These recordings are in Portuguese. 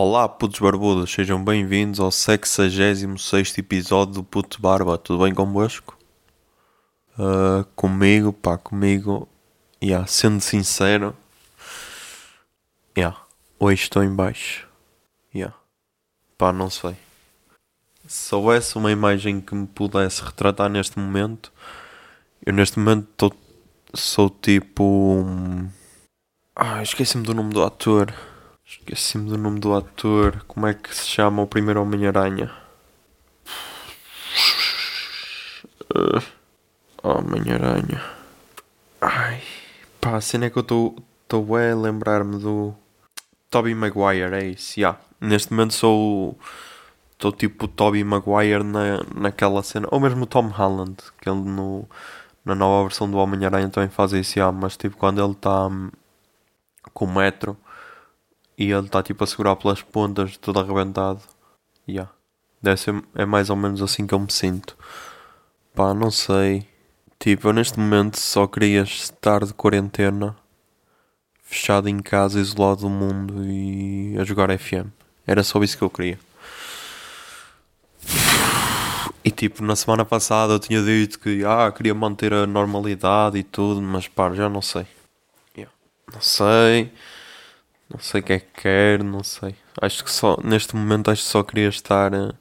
Olá, putos barbudos, sejam bem-vindos ao 66 episódio do Puto Barba. Tudo bem convosco? Uh, comigo, pá, comigo, yeah, sendo sincero, yeah, hoje estou em baixo. Yeah. Pá, não sei. Se houvesse uma imagem que me pudesse retratar neste momento, eu neste momento tô, sou tipo. um- Ah, esqueci-me do nome do ator. Esqueci-me do nome do ator. Como é que se chama o primeiro Homem-Aranha? Uh, Homem-Aranha. Ai, pá, a cena é que eu estou a lembrar-me do Tobey Maguire, é isso, yeah. Neste momento sou estou tipo o Tobey Maguire na, naquela cena, ou mesmo o Tom Holland, que ele no, na nova versão do Homem-Aranha também faz isso, yeah, mas tipo quando ele está hum, com o metro e ele está tipo a segurar pelas pontas, todo arrebentado. Yeah. Ser, é mais ou menos assim que eu me sinto. Pá, não sei. Tipo, eu neste momento só queria estar de quarentena, fechado em casa, isolado do mundo e a jogar FM. Era só isso que eu queria. E tipo, na semana passada eu tinha dito que ah, queria manter a normalidade e tudo, mas pá, já não sei. Yeah. Não sei. Não sei o que é que quero, não sei. Acho que só, neste momento, acho que só queria estar eh,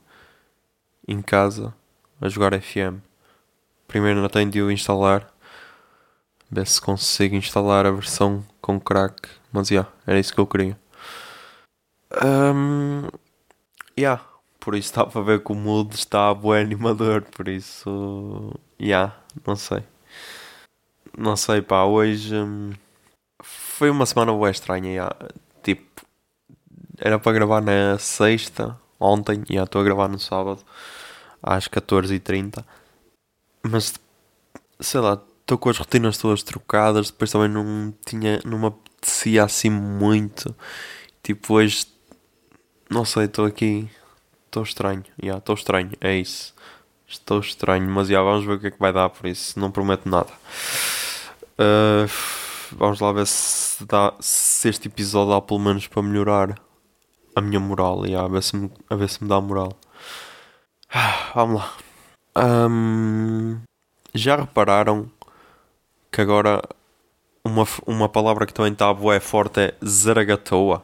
em casa a jogar FM. Primeiro não tenho de o instalar. Ver se consigo instalar a versão com crack. Mas já, yeah, era isso que eu queria. Um, yeah, por isso estava a ver que o mood está bué animador. Por isso, yeah, não sei. Não sei, pá, hoje. hum, foi uma semana bué estranha, yeah. tipo, era para gravar na sexta, ontem, e estou a gravar no sábado, às 14h30, mas, sei lá, estou com as rotinas todas trocadas, depois também não tinha, não me apetecia assim muito, tipo, hoje, não sei, estou aqui, estou estranho, yeah, estou estranho, é isso, estou estranho, mas, yeah, vamos ver o que é que vai dar, por isso, não prometo nada. Uh, vamos lá ver se, dá, se este episódio dá pelo menos para melhorar a minha moral e a ver se me, a ver se me dá moral. Ah, vamos lá. Ahm, já repararam que agora uma, uma palavra que também está bué forte é zaragatoa?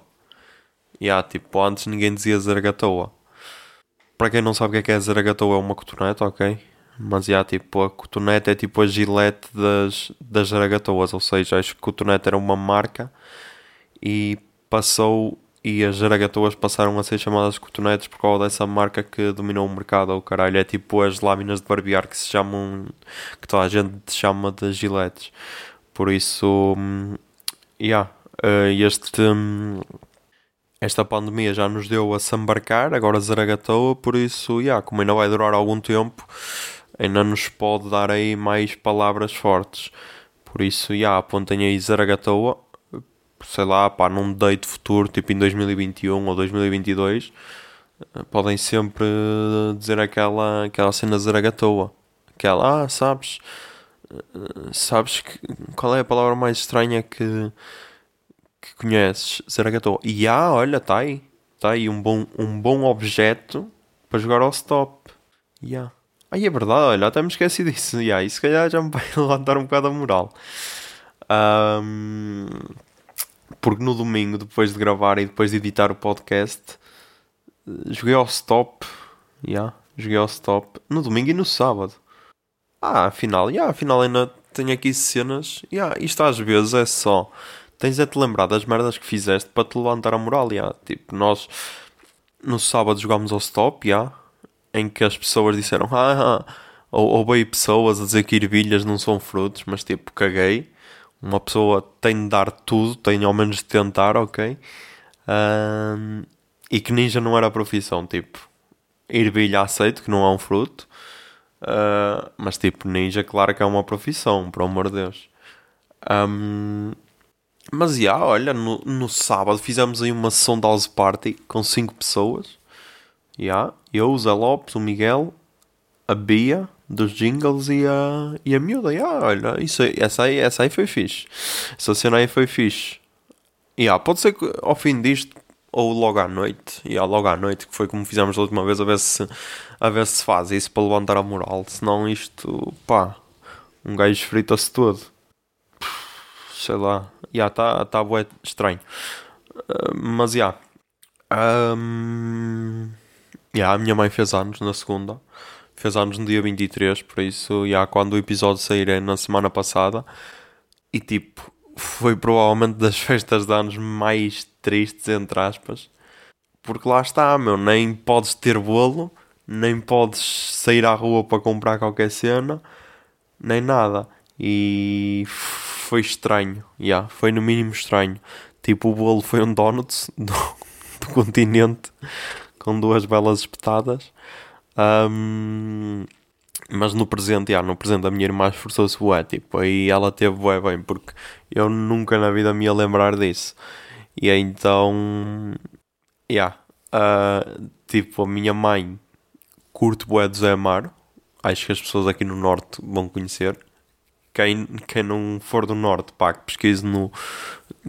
E há tipo, antes ninguém dizia zaragatoa. Para quem não sabe o que é que é zaragatoa, é uma cotonete, ok? Mas já, tipo, a cotonete é tipo a gilete das, das zaragatoas, ou seja, acho que cotonete era uma marca e passou e as zaragatoas passaram a ser chamadas cotonetes por causa dessa marca que dominou o mercado, ou caralho, é tipo as lâminas de barbear que se chamam, que toda a gente chama de giletes. Por isso, hum, yeah, eh, este, hum, esta pandemia já nos deu a se embarcar, agora zaragatoa, por isso, yeah, como ainda vai durar algum tempo, ainda nos pode dar aí mais palavras fortes. Por isso, yeah, apontem aí zaragatoa, sei lá, pá, num date futuro, tipo em 2021 ou 2022, eh, podem sempre dizer aquela, aquela cena zaragatoa. Aquela, ah, sabes, eh, sabes que, qual é a palavra mais estranha que, que conheces? Zaragatoa. E ah, olha, tá aí. Tá aí um bom, um bom objeto para jogar ao stop. Yeah. Aí é verdade, olha, até me esqueci disso. Yeah, isso se calhar já me vai levantar um bocado a moral. Ahm, porque no domingo, depois de gravar e depois de editar o podcast, joguei ao stop. Yeah, joguei ao stop no domingo e no sábado. Ah, afinal, yeah, afinal ainda tenho aqui cenas. Yeah, isto às vezes é só. Tens é te lembrar das merdas que fizeste para te levantar a moral. Yeah. Tipo, nós no sábado jogámos ao stop, yeah, em que as pessoas disseram, ah. Ou, houve pessoas a dizer que ervilhas não são frutos, mas tipo, caguei. Uma pessoa tem de dar tudo, tem ao menos de tentar, ok? Ahm, e que ninja não era a profissão, tipo, ervilha aceito, que não é um fruto. Ah, mas tipo, ninja, claro que é uma profissão, por amor de Deus. Ahm, mas já, olha, no, no sábado fizemos aí uma sessão de house party com 5 pessoas. Já, eu, o Zé Lopes, o Miguel, a Bia dos jingles e a, e a miúda. Já, olha, isso essa, aí, essa aí foi fixe. Essa cena aí foi fixe. Yeah, pode ser que ao fim disto ou logo à noite. E yeah, logo à noite, que foi como fizemos a última vez, a ver se, a ver se faz isso para levantar a moral. Senão isto, pá, um gajo frita-se todo. Sei lá. Já, yeah, está tá, tá estranho. Uh, mas já. Yeah. Um, yeah, a minha mãe fez anos na segunda. Fez anos no dia 23, por isso, já quando o episódio sair é na semana passada. E tipo, foi provavelmente das festas de anos mais tristes, entre aspas. Porque lá está, meu, nem podes ter bolo, nem podes sair à rua para comprar qualquer cena, nem nada. E foi estranho, yeah, foi no mínimo estranho. Tipo, o bolo foi um donut do, do continente com duas belas espetadas. Um, mas no presente, yeah, no presente a minha irmã esforçou-se bué, tipo, aí ela teve bué bem, porque eu nunca na vida me ia lembrar disso. E então, yeah, uh, tipo, a minha mãe curte bué do Zé Amaro, acho que as pessoas aqui no Norte vão conhecer. Quem, quem não for do Norte, pá, que pesquise no,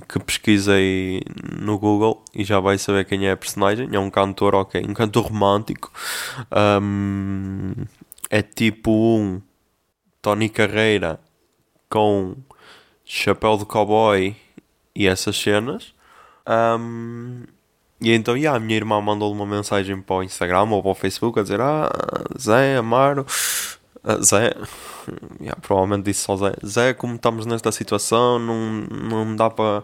que pesquisei no Google e já vai saber quem é a personagem. É um cantor, ok, um cantor romântico. Um, é tipo um Tony Carreira com chapéu de cowboy e essas cenas. Um, e então, yeah, a minha irmã mandou-lhe uma mensagem para o Instagram ou para o Facebook a dizer: Ah, Zé, Amaro, uh, Zé, yeah, provavelmente disse só Zé, Zé, como estamos nesta situação, não, não dá para,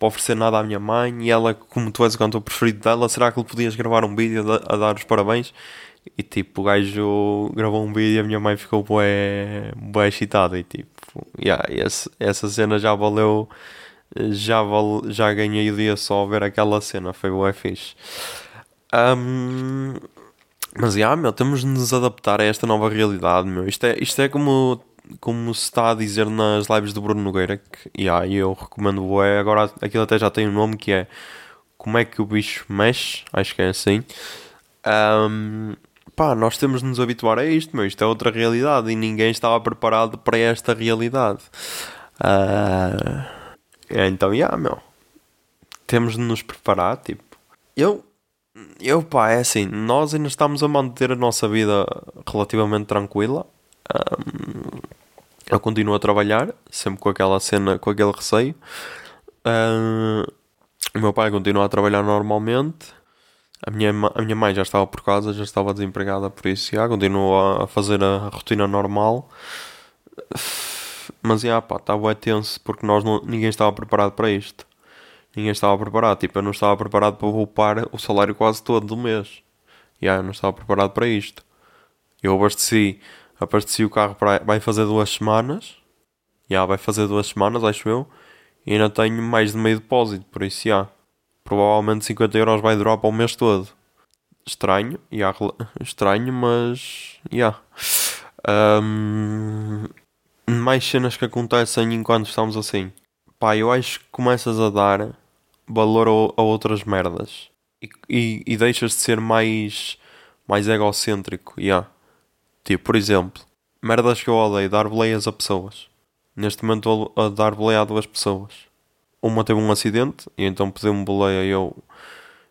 oferecer nada à minha mãe. E ela, como tu és o cantor preferido dela, será que lhe podias gravar um vídeo a, dar os parabéns? E tipo, o gajo gravou um vídeo e a minha mãe ficou bué excitada. E tipo, yeah, esse, essa cena já valeu. Já, val, já ganhei o dia só ver aquela cena. Foi bué fixe. Um, mas yeah, meu, temos de nos adaptar a esta nova realidade, meu. Isto é, isto é como, como se está a dizer nas lives do Bruno Nogueira. Que yeah, eu recomendo bué. Agora aquilo até já tem um nome que é Como é que o bicho mexe? Acho que é assim. Um, pá, nós temos de nos habituar a isto, meu. Isto é outra realidade e ninguém estava preparado para esta realidade. Uh, então, já, meu. Temos de nos preparar, tipo. Eu, eu, pá, é assim. Nós ainda estamos a manter a nossa vida relativamente tranquila. Um, eu continuo a trabalhar, sempre com aquela cena, com aquele receio. Uh, o meu pai continua a trabalhar normalmente. A minha, a minha mãe já estava por casa, já estava desempregada, por isso já continuou a fazer a rotina normal. Mas já pá, estava tenso porque nós não, ninguém estava preparado para isto. Ninguém estava preparado. Tipo, eu não estava preparado para poupar o salário quase todo do mês. Já, eu não estava preparado para isto. Eu abasteci, abasteci o carro para. Vai fazer duas semanas. Já, vai fazer duas semanas, acho eu. E ainda tenho mais de meio depósito, por isso já provavelmente 50 euros vai durar para o mês todo. Estranho, yeah, estranho, mas. Yeah. Um, mais cenas que acontecem enquanto estamos assim. Pá, eu acho que começas a dar valor a, a outras merdas e, e, e, deixas de ser mais, mais egocêntrico. Yeah. Tipo, por exemplo, merdas que eu odeio, dar boleias a pessoas. Neste momento a dar boleia a duas pessoas uma teve um acidente e então pediu-me boleia e eu,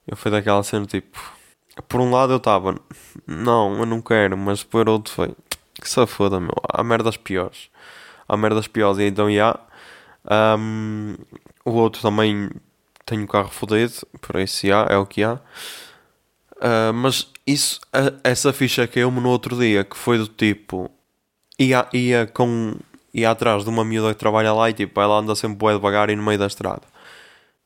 eu fui daquela cena tipo. Por um lado eu estava, não, eu não quero, mas por outro foi, que se foda, meu, há merdas piores. Há merdas piores, e então já. Um, o outro também um carro fodido, por isso já, é o que há. Uh, mas isso, essa ficha caiu-me no outro dia, que foi do tipo, ia, ia com ia atrás de uma miúda que trabalha lá e tipo, ela anda sempre bué devagar e no meio da estrada.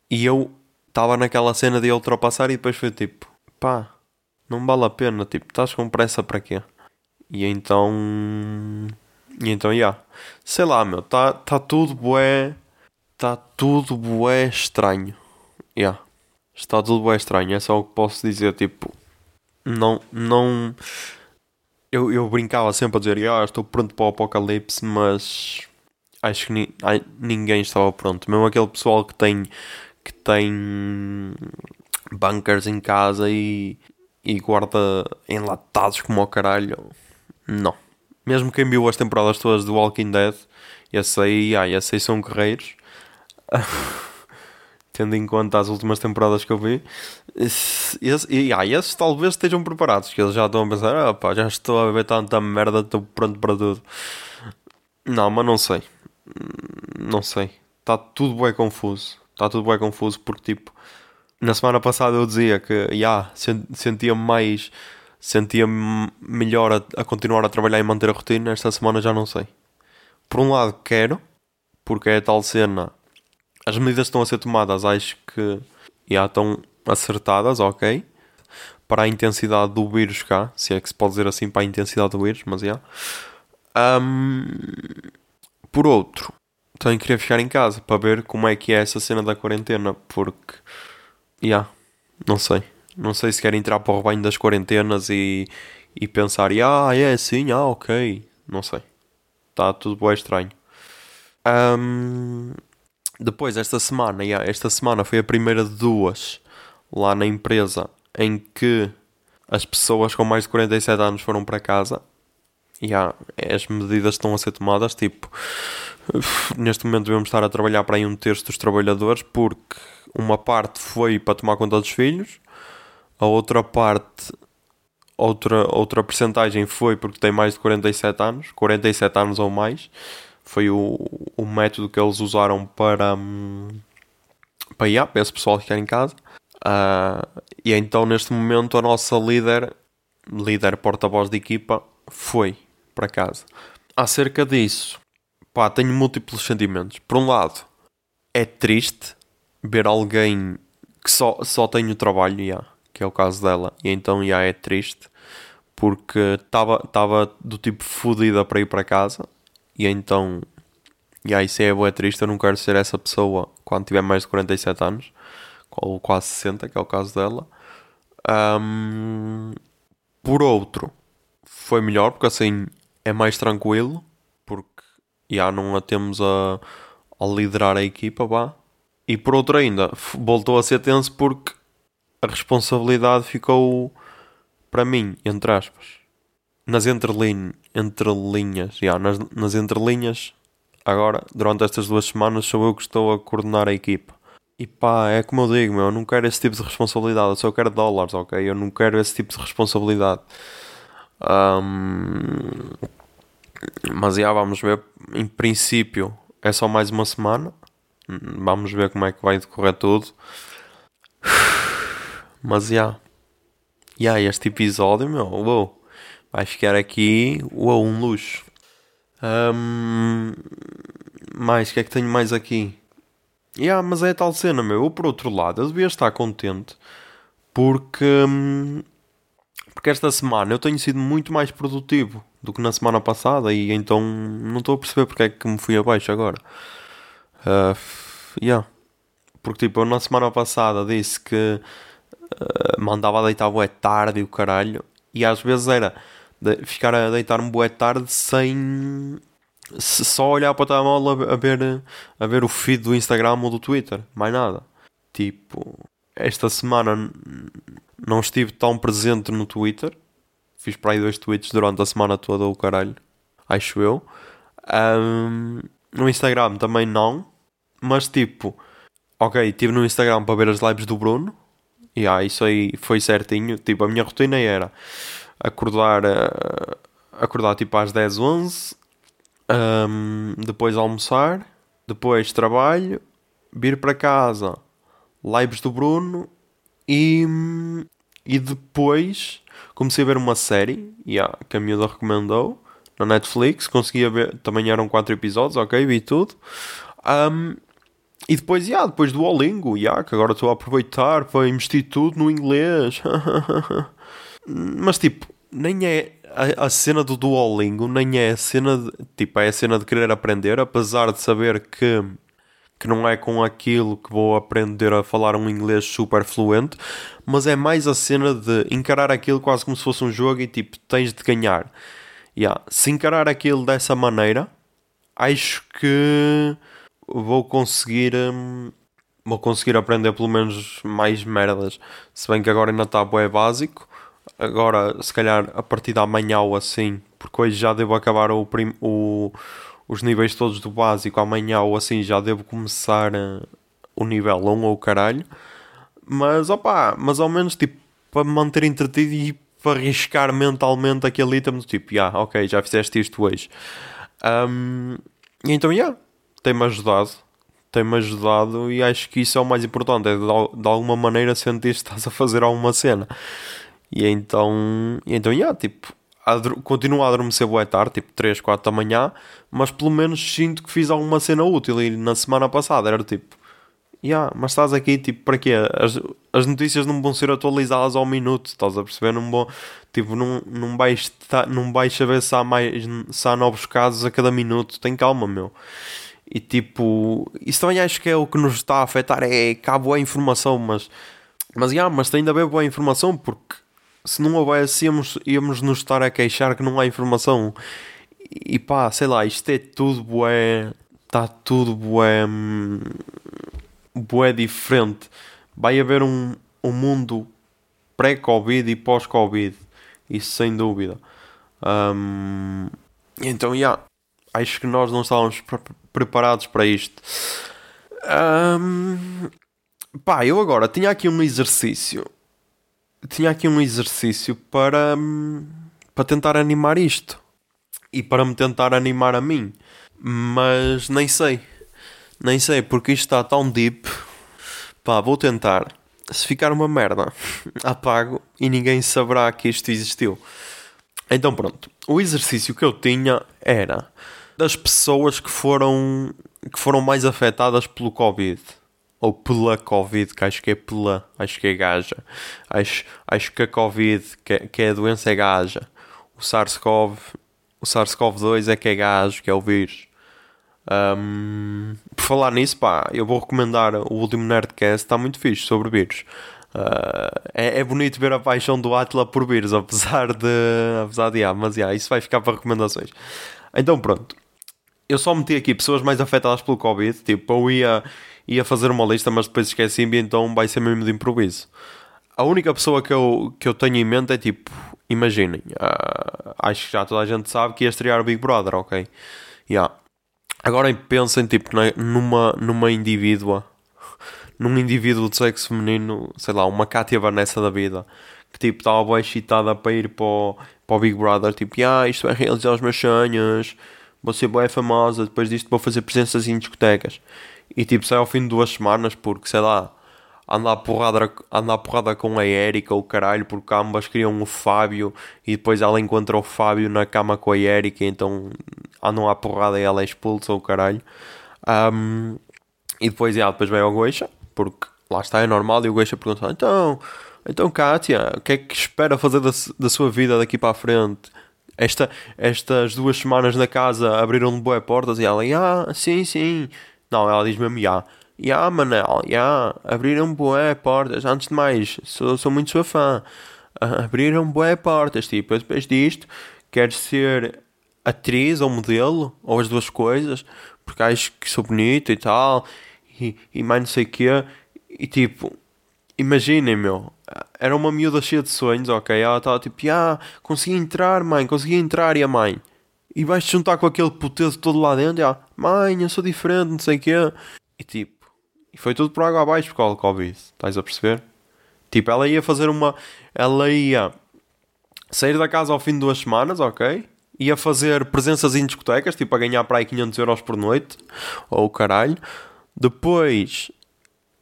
E eu estava naquela cena de ultrapassar e depois foi tipo, pá, não vale a pena, tipo, estás com pressa para quê? E então. E então, já. Yeah. Sei lá, meu, está tá tudo bué. Está tudo bué estranho. Yeah. Está tudo bué estranho, é só o que posso dizer, tipo. Não. Não eu, eu brincava sempre a dizer, ah, estou pronto para o apocalipse, mas acho que ni, ai, ninguém estava pronto. Mesmo aquele pessoal que tem que tem bunkers em casa e, e guarda enlatados como ao caralho. Não. Mesmo quem viu as temporadas todas do Walking Dead, esse aí, ah, esse aí são guerreiros. tendo em conta as últimas temporadas que eu vi. Esse, e ah, esses talvez estejam preparados, que eles já estão a pensar, ah, pá, já estou a ver tanta merda, estou pronto para tudo. Não, mas não sei. Não sei. Está tudo bem confuso. Está tudo bem confuso porque, tipo, na semana passada eu dizia que, já, yeah, sentia-me mais, sentia-me melhor a, a continuar a trabalhar e manter a rotina. Esta semana já não sei. Por um lado, quero, porque é a tal cena as medidas estão a ser tomadas, acho que já estão acertadas, ok. Para a intensidade do vírus cá, se é que se pode dizer assim, para a intensidade do vírus, mas já. Um, por outro, também queria ficar em casa para ver como é que é essa cena da quarentena, porque, já, não sei. Não sei se quero entrar para o rebanho das quarentenas e, e pensar, ah, é assim, ah, ok. Não sei. Está tudo bem estranho. Um, depois, esta semana, yeah, esta semana foi a primeira de duas lá na empresa em que as pessoas com mais de 47 anos foram para casa. Yeah, as medidas estão a ser tomadas. Tipo, neste momento devemos estar a trabalhar para aí um terço dos trabalhadores, porque uma parte foi para tomar conta dos filhos, a outra parte, outra, outra percentagem foi porque tem mais de 47 anos, 47 anos ou mais foi o, o método que eles usaram para, hum, para, yeah, para esse pessoal ficar em casa. Uh, e então, neste momento, a nossa líder, líder porta-voz de equipa, foi para casa. Acerca disso, pá, tenho múltiplos sentimentos. Por um lado, é triste ver alguém que só, só tem o trabalho, yeah, que é o caso dela, e então já é triste porque estava do tipo fodida para ir para casa e então, e aí isso é boa triste, eu não quero ser essa pessoa quando tiver mais de 47 anos, ou quase 60, que é o caso dela. Um, por outro, foi melhor, porque assim é mais tranquilo, porque já não a temos a, a liderar a equipa, vá. E por outro ainda, voltou a ser tenso porque a responsabilidade ficou para mim, entre aspas nas entrelinhas, entrelinhas, yeah, nas, nas entrelinhas, agora, durante estas duas semanas, sou eu que estou a coordenar a equipa. E pá, é como eu digo, meu, eu não quero esse tipo de responsabilidade, eu só quero dólares, ok? Eu não quero esse tipo de responsabilidade. Um, mas já vamos ver. Em princípio, é só mais uma semana. Vamos ver como é que vai decorrer tudo. Mas já. Yeah. este episódio, meu, uou vai ficar aqui uou, um luxo. Um, mais, o que é que tenho mais aqui? Yeah, mas é tal cena, meu. Eu, por outro lado, eu devia estar contente porque, hum, porque esta semana eu tenho sido muito mais produtivo do que na semana passada e então não estou a perceber porque é que me fui abaixo agora. Uh, yeah. Porque tipo, eu na semana passada disse que uh, mandava deitar boa tarde e o caralho e às vezes era de ficar a deitar-me boa tarde sem só olhar para o telemóvel a ver, a ver o feed do Instagram ou do Twitter, mais nada. Tipo, esta semana não estive tão presente no Twitter. Fiz para aí dois tweets durante a semana toda, o caralho. Acho eu. Um, no Instagram também não. Mas tipo, ok, estive no Instagram para ver as lives do Bruno. E ah, isso aí foi certinho. Tipo, a minha rotina era acordar, uh, acordar tipo às 10, 11, um, depois almoçar, depois trabalho, vir para casa, lives do Bruno e, e depois comecei a ver uma série yeah, que a miúda recomendou na Netflix. Conseguia ver, também eram 4 episódios, ok, vi tudo. Um, e depois, yeah, depois do Olingo, yeah, que agora estou a aproveitar para investir tudo no inglês. Mas tipo, nem é a, a, cena do Duolingo, nem é a cena de, tipo, é a cena de querer aprender, apesar de saber que que não é com aquilo que vou aprender a falar um inglês super fluente, mas é mais a cena de encarar aquilo quase como se fosse um jogo e tipo, tens de ganhar. Yeah. Se encarar aquilo dessa maneira, acho que vou conseguir. Hum, vou conseguir aprender pelo menos mais merdas. Se bem que agora ainda está é básico agora, se calhar a partir da manhã ou assim, porque hoje já devo acabar o, prim, o os níveis todos do básico, amanhã ou assim já devo começar uh, o nível 1 ou o caralho. Mas, opá, mas ao menos, tipo, para me manter entretido e para arriscar mentalmente aquele item do tipo, já, yeah, ok, já fizeste isto hoje. Um, então, já, yeah, tem-me ajudado. Tem-me ajudado e acho que isso é o mais importante, é de, de alguma maneira sentir que estás a fazer alguma cena. E então, e então, yeah, tipo, continuo a adormecer boa tarde, tipo 3, 4 da manhã, mas pelo menos sinto que fiz alguma cena útil. E na semana passada era tipo, yeah, mas estás aqui, tipo, para quê? As, as notícias não vão ser atualizadas ao minuto, estás a perceber? Não vão, tipo, não, não, vais, não vais saber se há, mais, se há novos casos a cada minuto. Tem calma, meu. E tipo, isso também acho que é o que nos está a afetar, é cabo a informação, mas, mas, yeah, mas tem de haver boa informação porque se não houvesse, íamos, íamos nos estar a queixar que não há informação. E pá, sei lá, isto é tudo bué. Está tudo bué. bué diferente. Vai haver um, um mundo pré-Covid e pós-Covid. Isso sem dúvida. Um, então, já. Yeah, acho que nós não estávamos pre preparados para isto. Um, pá, eu agora tinha aqui um exercício tinha aqui um exercício para, hum, para tentar animar isto e para me tentar animar a mim, mas nem sei, nem sei porque isto está tão deep. Pá, vou tentar. Se ficar uma merda, apago e ninguém saberá que isto existiu. Então pronto, o exercício que eu tinha era das pessoas que foram que foram mais afetadas pelo Covid ou pela Covid, que acho que é pela, acho que é gaja. Acho, acho que a Covid, que, que é a doença, é gaja. O SARS-CoV, o SARS-CoV-2 é que é gajo, que é o vírus. Um, por falar nisso, pá, eu vou recomendar o último Nerdcast, está muito fixe sobre vírus. Uh, é, é, bonito ver a paixão do Atila por vírus, apesar de. Apesar de, ah, mas yeah, isso vai ficar para recomendações. Então, pronto. Eu só meti aqui pessoas mais afetadas pelo Covid. Tipo, eu ia, ia fazer uma lista, mas depois esqueci-me, então vai ser mesmo de improviso. A única pessoa que eu, que eu tenho em mente é tipo, imaginem, uh, acho que já toda a gente sabe que ia estrear o Big Brother, ok? Yeah. Agora pensem tipo numa, numa indivídua, num indivíduo de sexo feminino, sei lá, uma Cátia Vanessa da vida, que tipo estava bem excitada para ir para o, para o Big Brother, tipo, ah, isto vai realizar os meus sonhos, vou ser bem famosa, depois disto vou fazer presenças em discotecas e tipo sai ao fim de duas semanas porque sei lá anda a porrada, anda a porrada com a Erika ou caralho porque ambas queriam o Fábio e depois ela encontra o Fábio na cama com a Erika então andam a porrada e ela é expulsa o caralho. Um, e depois, yeah, depois vem o Goixa porque lá está é normal e o Goixa pergunta então, então Kátia o que é que espera fazer da, da sua vida daqui para a frente? Esta, estas duas semanas na casa abriram-lhe boas portas? E ela, ah, sim, sim, não, ela diz mesmo já. Já, Manel, já. Abriram boé portas. Antes de mais, sou, sou muito sua fã. Uh, abriram boé portas. Tipo, depois disto, quero ser atriz ou modelo, ou as duas coisas, porque acho que sou bonito e tal. E, e mais não sei o quê. E tipo, imaginem, meu. Era uma miúda cheia de sonhos, ok? Ela estava tipo, ah, consegui entrar, mãe, consegui entrar. E a mãe, e vais-te juntar com aquele puteiro todo lá dentro, e ah, mãe, eu sou diferente, não sei o quê. E tipo, e foi tudo por água abaixo por causa do Covid, estás a perceber? Tipo, ela ia fazer uma. Ela ia sair da casa ao fim de duas semanas, ok? Ia fazer presenças em discotecas, tipo, a ganhar para aí 500 euros por noite, ou caralho. Depois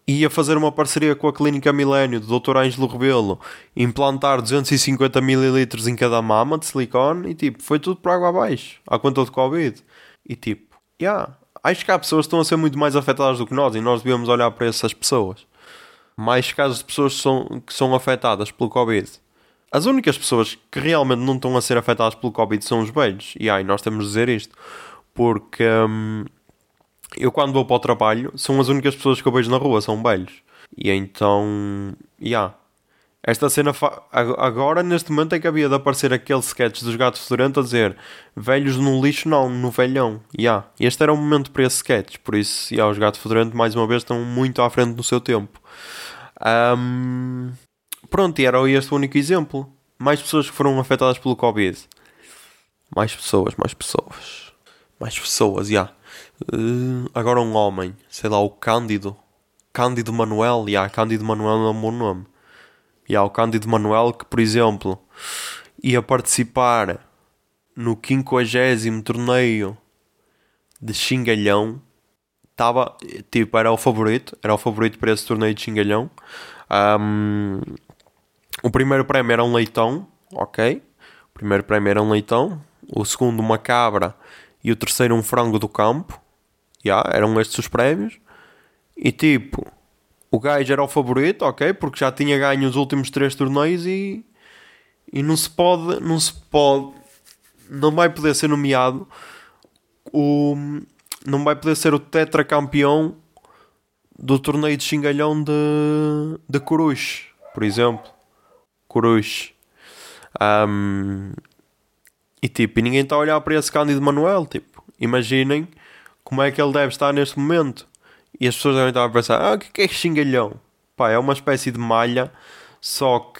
ia fazer uma parceria com a Clínica Milênio do Dr. Ângelo Rebelo, implantar 250 ml em cada mama de silicone e tipo, foi tudo por água abaixo, à conta do Covid. E tipo, yeah, acho que há pessoas que estão a ser muito mais afetadas do que nós e nós devemos olhar para essas pessoas. Mais casos de pessoas que são, que são afetadas pelo Covid. As únicas pessoas que realmente não estão a ser afetadas pelo Covid são os velhos. E aí, nós temos de dizer isto. Porque hum, eu quando vou para o trabalho, são as únicas pessoas que eu vejo na rua, são velhos. E então, já. Yeah. Esta cena, agora neste momento é que havia de aparecer aquele sketch dos gatos fedorentos a dizer velhos no lixo não, no velhão. Yeah. Este era o momento para esse sketch, por isso yeah, os gatos fedorentos mais uma vez estão muito à frente do seu tempo. Um, pronto, e era este o único exemplo. Mais pessoas que foram afetadas pelo Covid. Mais pessoas, mais pessoas. Mais pessoas, já. Yeah. Uh, agora um homem, sei lá, o Cândido. Cândido Manuel, e yeah, Cândido Manuel é um bom nome. E yeah, o Cândido Manuel que, por exemplo, ia participar no 50 torneio de Xingalhão. Estava, tipo, era o favorito, era o favorito para esse torneio de Xingalhão. Um, o primeiro prémio era um leitão, ok? O primeiro prémio era um leitão. O segundo, uma cabra. E o terceiro, um frango do campo. Yeah, eram estes os prémios. E tipo, o gajo era o favorito, ok? Porque já tinha ganho os últimos três torneios e. E não se pode. Não se pode. Não vai poder ser nomeado o. Não vai poder ser o tetracampeão do torneio de xingalhão de. de Coruche, por exemplo. Coruche. Um, e tipo, e ninguém está a olhar para esse Cândido Manuel. Tipo, imaginem como é que ele deve estar neste momento. E as pessoas devem estar a pensar: ah, o que é xingalhão? Pá, é uma espécie de malha, só que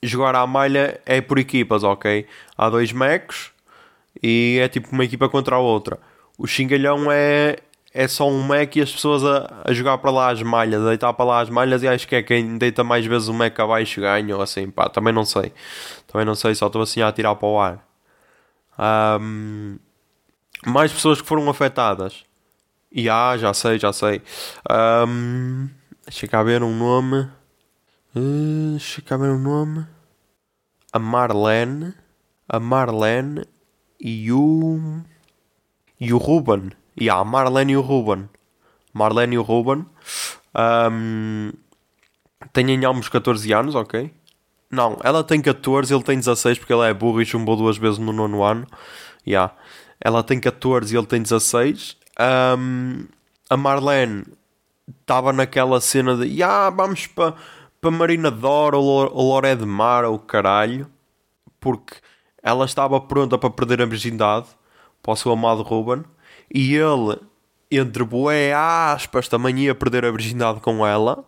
jogar à malha é por equipas, ok? Há dois mecos e é tipo uma equipa contra a outra. O xingalhão é, é só um mec e as pessoas a, a jogar para lá as malhas, a deitar para lá as malhas e acho que é quem deita mais vezes o mec abaixo ganha ou assim, pá, também não sei. Também não sei, só estou assim a tirar para o ar. Um, mais pessoas que foram afetadas. E há, já sei, já sei. Um, deixa cá ver um nome. Uh, deixa cá ver um nome. A Marlene. A Marlene e o. E o Ruben. E a Marlene e o Ruben. Marlene e o Ruben. Um, têm ambos 14 anos, ok? Não, ela tem 14, ele tem 16 porque ele é burro e chumbou duas vezes no nono ano. Yeah. Ela tem 14 e ele tem 16. Um, a Marlene estava naquela cena de yeah, vamos para pa Marina Dor ou Loré de Mar ou caralho, porque ela estava pronta para perder a virgindade para o seu amado Ruben e ele, entre boé aspas, também ia perder a virgindade com ela,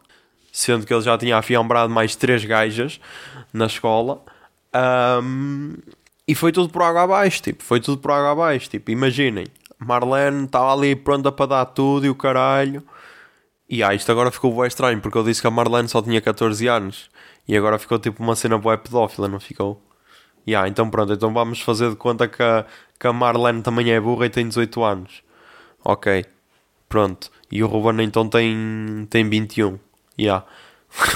sendo que ele já tinha afiambrado mais três gajas na escola. Um, e foi tudo por água abaixo, tipo, foi tudo por água abaixo, tipo, imaginem, Marlene estava ali pronta para dar tudo e o caralho. E ah, isto agora ficou bem estranho, porque eu disse que a Marlene só tinha 14 anos. E agora ficou tipo uma cena boa pedófila, não ficou? E ah, então pronto, então vamos fazer de conta que a, que a Marlene também é burra e tem 18 anos. Ok, pronto. E o Ruben então tem, tem 21. Yeah.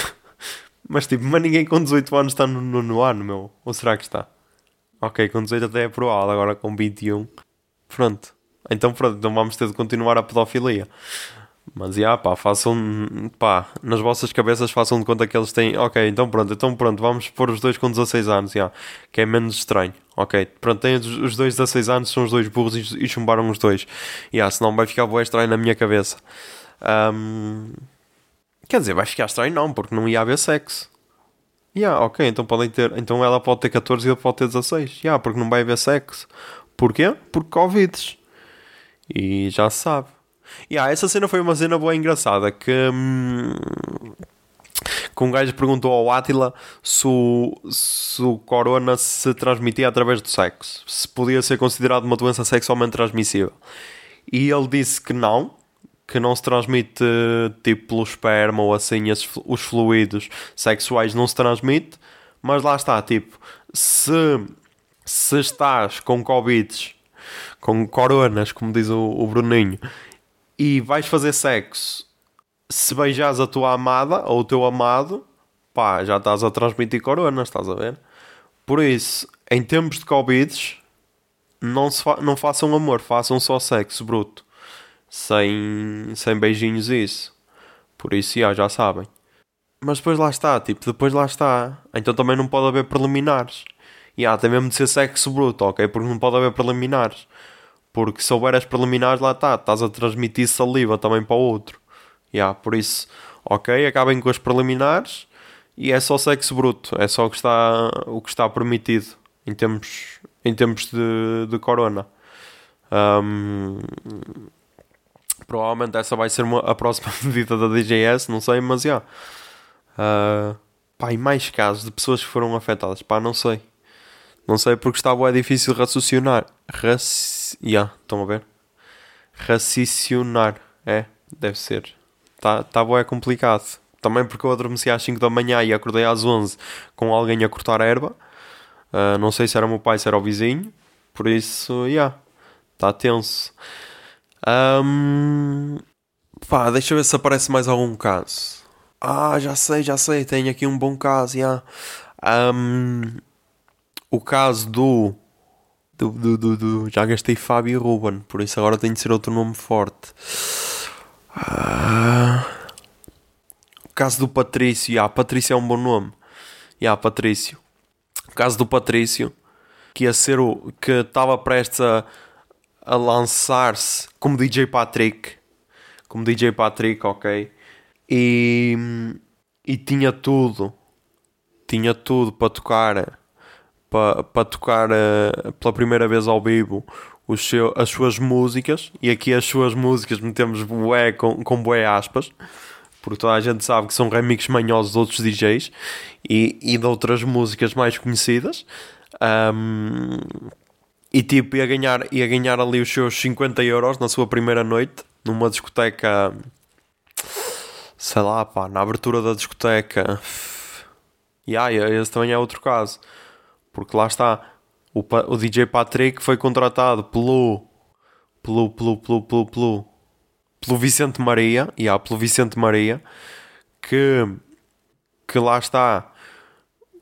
mas tipo, mas ninguém com 18 anos está no ano, meu. Ou será que está? Ok, com 18 até é provável, agora com 21. Pronto. Então pronto, então vamos ter de continuar a pedofilia. Mas, já, pá, façam, pá, nas vossas cabeças façam de conta que eles têm, ok, então pronto, então pronto, vamos pôr os dois com 16 anos, já, que é menos estranho, ok, pronto, têm os, os dois 16 anos, são os dois burros e, e chumbaram os dois, já, senão vai ficar bem estranho na minha cabeça. Um, quer dizer, vai ficar estranho não, porque não ia haver sexo. Yeah, ok, então podem ter, então ela pode ter 14 e ele pode ter 16, yeah, porque não vai haver sexo. Porquê? Porque Covid. E já se sabe. Yeah, essa cena foi uma cena boa e engraçada que, hum, que um gajo perguntou ao Átila se o, se o corona se transmitia através do sexo, se podia ser considerado uma doença sexualmente transmissível. E ele disse que não, que não se transmite tipo pelo esperma ou assim, esses, os fluidos sexuais não se transmite, mas lá está, tipo, se, se estás com Covid, com coronas, como diz o, o Bruninho, e vais fazer sexo, se beijas a tua amada ou o teu amado, pá, já estás a transmitir coronas, estás a ver? Por isso, em tempos de Covid, não, fa não façam amor, façam só sexo bruto, sem, sem beijinhos e isso. Por isso, já, já sabem. Mas depois lá está, tipo, depois lá está. Então também não pode haver preliminares. E há, tem mesmo de ser sexo bruto, ok? Porque não pode haver preliminares. Porque se houver as preliminares, lá está, estás a transmitir saliva também para o outro. Yeah, por isso, ok, acabem com as preliminares e é só sexo bruto, é só o que está, o que está permitido em tempos, em tempos de, de corona. Um, provavelmente essa vai ser uma, a próxima medida da DGS, não sei, mas já. Yeah. Uh, pá, e mais casos de pessoas que foram afetadas, pá, não sei. Não sei porque estava é difícil raciocinar. Raci... Yeah, estão a ver? Racicionar. É, deve ser. Está tá bué complicado. Também porque eu adormeci às 5 da manhã e acordei às 11 com alguém a cortar erva. Uh, não sei se era o meu pai, se era o vizinho. Por isso, já. Yeah, está tenso. Um, pá, deixa eu ver se aparece mais algum caso. Ah, já sei, já sei. Tenho aqui um bom caso. Yeah. Um, o caso do do, do, do, do, Já gastei Fábio e Ruben, por isso agora tem de ser outro nome forte. Ah, o caso do Patrício. Ah, Patrício é um bom nome. Ah, Patrício. O caso do Patrício, que ia ser o. que estava prestes a, a lançar-se como DJ Patrick. Como DJ Patrick, ok. E. e tinha tudo. Tinha tudo para tocar para, para tocar uh, pela primeira vez ao vivo os seu, as suas músicas, e aqui as suas músicas metemos bué com, com bué aspas, porque toda a gente sabe que são remixes manhosos de outros DJs e, e de outras músicas mais conhecidas. Um, e tipo, ia ganhar, ia ganhar ali os seus 50 euros na sua primeira noite numa discoteca, sei lá, pá, na abertura da discoteca. E ah, esse também é outro caso. Porque lá está, o, o DJ Patrick foi contratado pelo, pelo, pelo, pelo, pelo, pelo, pelo Vicente Maria, e yeah, pelo Vicente Maria, que, que lá está,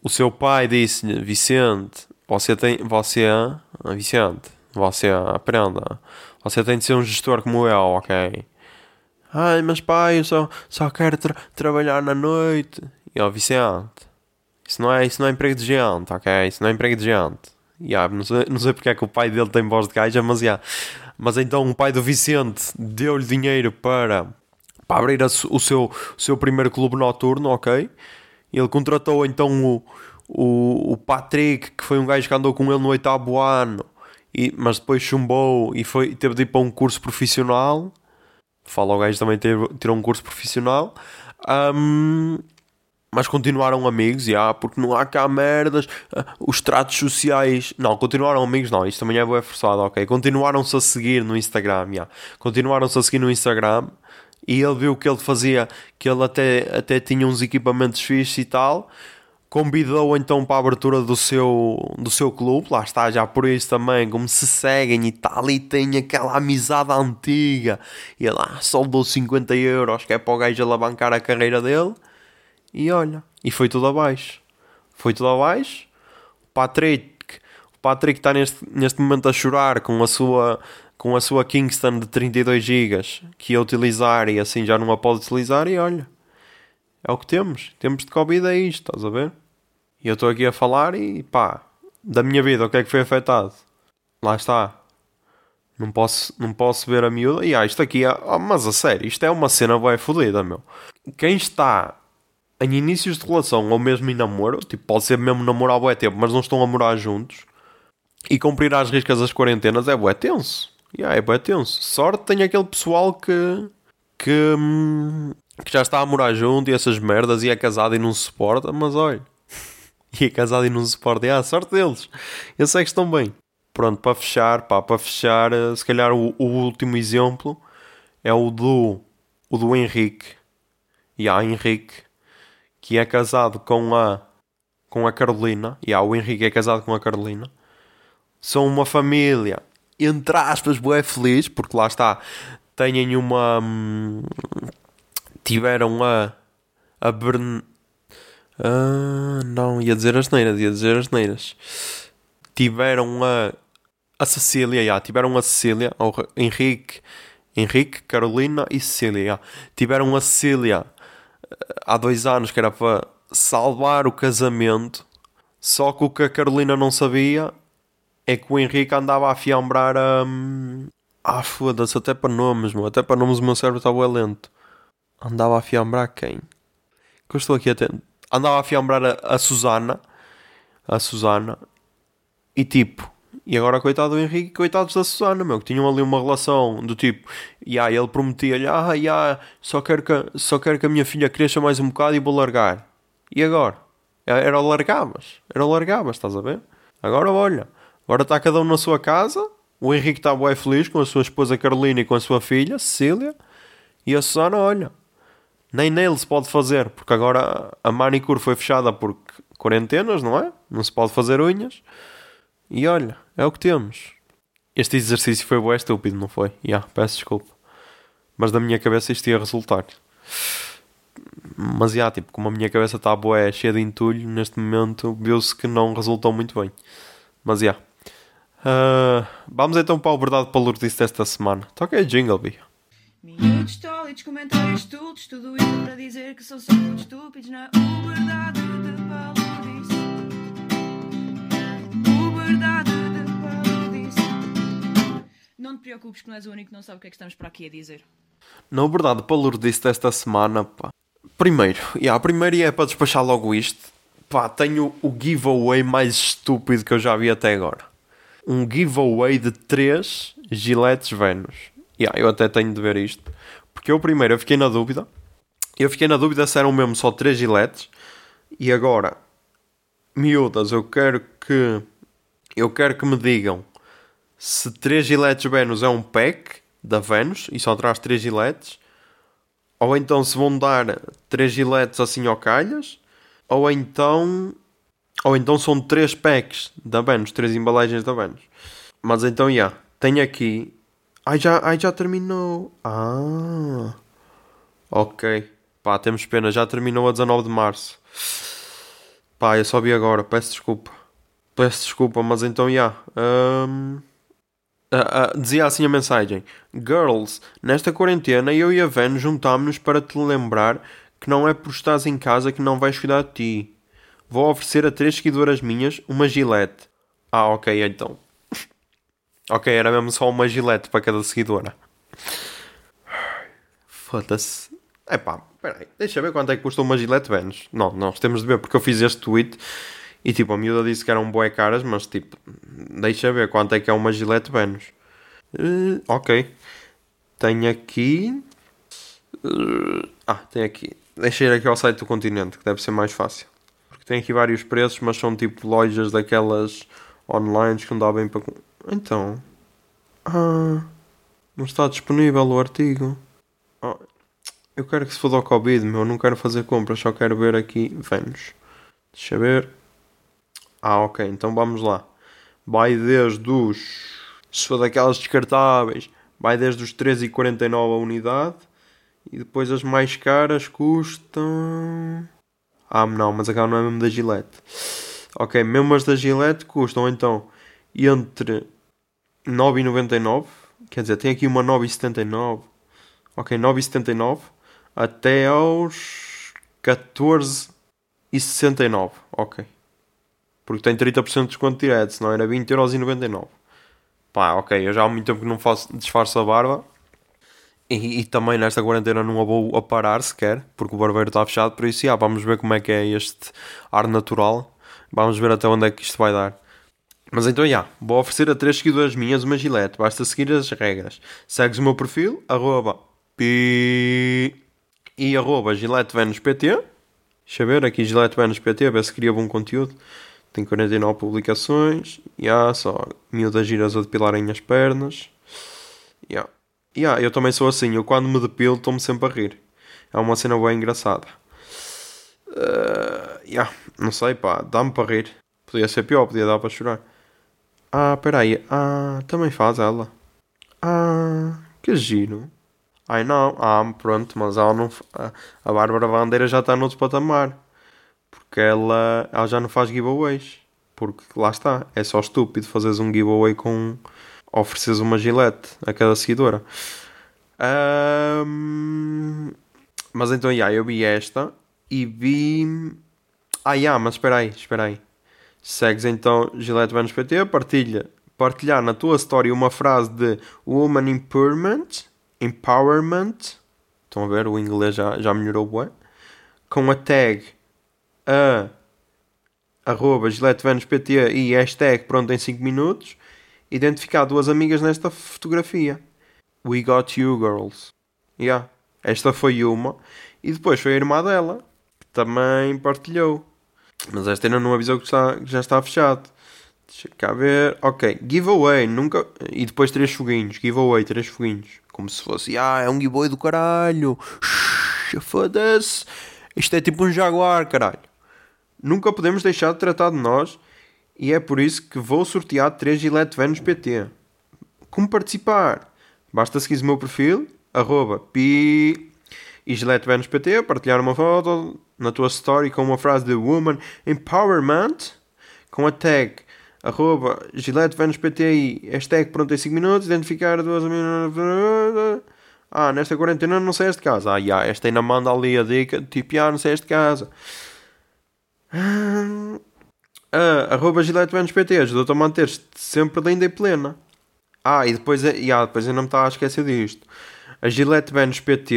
o seu pai disse-lhe, Vicente, você tem, você, Vicente, você aprenda, você tem de ser um gestor como eu, ok? Ai, mas pai, eu só, só quero tra trabalhar na noite. E ó, Vicente, isso não é, isso não é emprego de gente, ok? Isso não é emprego de gente. Yeah, não, sei, não sei porque é que o pai dele tem voz de gaja, mas yeah. Mas então o pai do Vicente deu-lhe dinheiro para, para abrir a, o, seu, o seu primeiro clube noturno, ok? Ele contratou então o, o, o Patrick, que foi um gajo que andou com ele no oitavo ano, e, mas depois chumbou e foi, teve de ir para um curso profissional. Fala o gajo também teve, tirou um curso profissional. Um, mas continuaram amigos, e ah, porque não há cá merdas, ah, os tratos sociais. Não, continuaram amigos, não, isto também é forçado, ok. Continuaram-se a seguir no Instagram, yeah. continuaram-se a seguir no Instagram e ele viu que ele fazia, que ele até, até tinha uns equipamentos fixos e tal. Convidou então para a abertura do seu, do seu clube, lá está, já por isso também, como se seguem e tal, e tem aquela amizade antiga. E lá, soldou 50 euros, que é para o gajo alavancar a carreira dele e olha, e foi tudo abaixo. Foi tudo abaixo. O Patrick, o Patrick está neste, neste momento a chorar com a sua com a sua Kingston de 32 GB que ia utilizar e assim já não a pode utilizar e olha. É o que temos. Temos de Covid é isto, estás a ver? E eu estou aqui a falar e pá, da minha vida, o que é que foi afetado? Lá está. Não posso, não posso ver a miúda. E ah, isto aqui é. Oh, mas a sério, isto é uma cena bem fodida, meu. Quem está em inícios de relação ou mesmo em namoro, tipo, pode ser mesmo namoro há bué tempo, mas não estão a morar juntos, e cumprir às riscas as quarentenas é bué tenso. Yeah, é bué tenso. Sorte tem aquele pessoal que, que, hum, que já está a morar junto e essas merdas e é casado e não se suporta, mas olha, e casado e não suporta, yeah, sorte deles. Eu sei que estão bem. Pronto, para fechar, pá, para fechar, eh, se calhar o, o último exemplo é o do, o do Henrique. E yeah, Henrique que é casado com a com a Carolina, e ah, o Henrique é casado com a Carolina, são uma família, entre aspas, bué feliz, porque lá está, têm uma. Hum, tiveram a. a Bern. Ah, não, ia dizer as neiras, ia dizer as neiras. Tiveram a. a Cecília, tiveram a Cecília, o Henrique, Henrique, Carolina e Cecília, tiveram a Cecília há dois anos que era para salvar o casamento. Só que o que a Carolina não sabia é que o Henrique andava a fiambrar a. Um... Ah, foda-se, até para nomes, meu. Até para nomes o meu cérebro estava lento. Andava a fiambrar quem? Que eu estou aqui atento. Andava a fiambrar a, a Susana. A Susana. E tipo, e agora, coitado do Henrique, coitados da Susana, meu, que tinham ali uma relação do tipo, e aí ele prometia-lhe, ah, yeah, só, quero que, só quero que a minha filha cresça mais um bocado e vou largar. E agora? Era o largavas, era o largavas, estás a ver? Agora olha, agora está cada um na sua casa, o Henrique está bem feliz com a sua esposa Carolina e com a sua filha, Cecília, e a Susana, olha, Nem se pode fazer, porque agora a manicure foi fechada por quarentenas, não é? Não se pode fazer unhas. E olha, é o que temos. Este exercício foi bué estúpido, não foi? Já, yeah, peço desculpa. Mas da minha cabeça isto ia resultar. Mas já, yeah, tipo, como a minha cabeça está boa, cheia de entulho, neste momento viu-se que não resultou muito bem. Mas já. Yeah. Uh, vamos então para o verdade palurdice desta semana. Toca aí jingle, Bia. Minutos tólidos, comentários estúpidos, tudo isso para dizer que são só muito estúpidos na verdade de palurdice. O verdade de palurdice. Não te preocupes que não és o único que não sabe o que é que estamos para aqui a dizer. Na verdade, palurdice desta semana, pá. Primeiro, yeah, primeiro é para despachar logo isto. Pá, tenho o giveaway mais estúpido que eu já vi até agora. Um giveaway de 3 giletes Venus yeah, eu até tenho de ver isto. Porque eu primeiro eu fiquei na dúvida. Eu fiquei na dúvida se eram mesmo só 3 giletes. E agora, miúdas, eu quero que. Eu quero que me digam se 3 giletes Venus é um pack da Venus e só traz 3 giletes. Ou então se vão dar 3 giletes assim ao calhas. Ou então. Ou então são 3 packs da Venus, 3 embalagens da Venus. Mas então, já. Yeah, tenho aqui Ai já, ai, já terminou. Ah. Ok. Pá, temos pena. Já terminou a 19 de março. Pá, eu só vi agora. Peço desculpa. Peço desculpa, mas então já. Yeah. Um... Uh, uh, dizia assim a mensagem: Girls, nesta quarentena eu e a Van juntámos-nos para te lembrar que não é por estares em casa que não vais cuidar de ti. Vou oferecer a três seguidoras minhas uma gilete. Ah, ok, então. Ok, era mesmo só uma gilete para cada seguidora. Foda-se. Epá, peraí, deixa ver quanto é que custa uma gilete Vênus. Não, nós temos de ver, porque eu fiz este tweet e tipo, a miúda disse que eram boé caras, mas tipo, deixa ver quanto é que é uma gilete Vênus. Uh, ok. Tenho aqui. Uh, ah, tem aqui. Deixa ir aqui ao site do continente, que deve ser mais fácil. Porque tem aqui vários preços, mas são tipo lojas daquelas online que não dá bem para. Então. Ah. Não está disponível o artigo. Oh, eu quero que se foda ao Covid, meu. Não quero fazer compras, só quero ver aqui. Vamos. Deixa ver. Ah, ok. Então vamos lá. Vai desde os. Se for daquelas descartáveis, vai desde os 13,49 a unidade. E depois as mais caras custam. Ah, não, mas aquela não é mesmo da Gillette. Ok, mesmo as da Gillette custam então entre 9,99. Quer dizer, tem aqui uma 9,79. Ok, 9,79 até aos 14,69. Ok. Porque tem 30% de desconto direto, senão era 20,99€. Pá, ok, eu já há muito tempo que não faço disfarço a barba. E, e, também nesta quarentena não a vou a parar sequer, porque o barbeiro está fechado. Por isso, já, vamos ver como é que é este ar natural. Vamos ver até onde é que isto vai dar. Mas então, já, vou oferecer a três seguidoras minhas uma gilete. Basta seguir as regras. Segues o meu perfil, arroba pi e arroba giletevenuspt. Deixa eu ver aqui giletevenuspt, ver se cria bom conteúdo. Tem 49 publicações. Já, só miúdas giras a depilarem as pernas. Já. Já, eu também sou assim. Eu quando me depilo estou-me sempre a rir. É uma cena bem engraçada. Uh, yeah, não sei, pá, dá-me para rir. Podia ser pior, podia dar para chorar. Ah, peraí. Ah, também faz ela. Ah, que giro. Ai não, ah, pronto, mas ela não. A Bárbara Bandeira já está noutro patamar. Porque ela, ela já não faz giveaways. Porque lá está, é só estúpido fazeres um giveaway com. ofereces uma gilete a cada seguidora. Um, mas então, yeah, eu vi esta e vi. Ah, yeah, mas espera aí, espera aí. Segues então Gillette Vênus PT, partilha, partilhar na tua história uma frase de Woman Empowerment, Empowerment, estão a ver, o inglês já, já melhorou bem, com a tag a arroba Gillette PT e hashtag pronto em 5 minutos, identificar duas amigas nesta fotografia. We got you girls. Yeah. Esta foi uma. E depois foi a irmã dela, que também partilhou. Mas esta ainda não avisou que, está, que já está fechado. Deixa cá ver. Ok, giveaway, nunca. E depois três foguinhos. Giveaway, três foguinhos. Como se fosse, ah, é um giveaway do caralho. foda-se. Isto é tipo um jaguar, caralho. Nunca podemos deixar de tratar de nós e é por isso que vou sortear 3 Gillette Venus PT. Como participar? Basta seguir o meu perfil, arroba pi e Gillette Venus PT, partilhar uma foto na tua story com uma frase de Woman Empowerment, com a tag arroba Gillette PT e hashtag pronto em 5 minutos, identificar duas ah, nesta quarentena não saíste de casa. Ah, já, esta ainda manda ali a dica, tipo, ah, não saíste de casa. Ah, arroba Gillette PT, ajudou-te a manter-te sempre linda e plena. Ah, e depois, yeah, depois ainda me estava a esquecer disto. A Gillette Venus PT,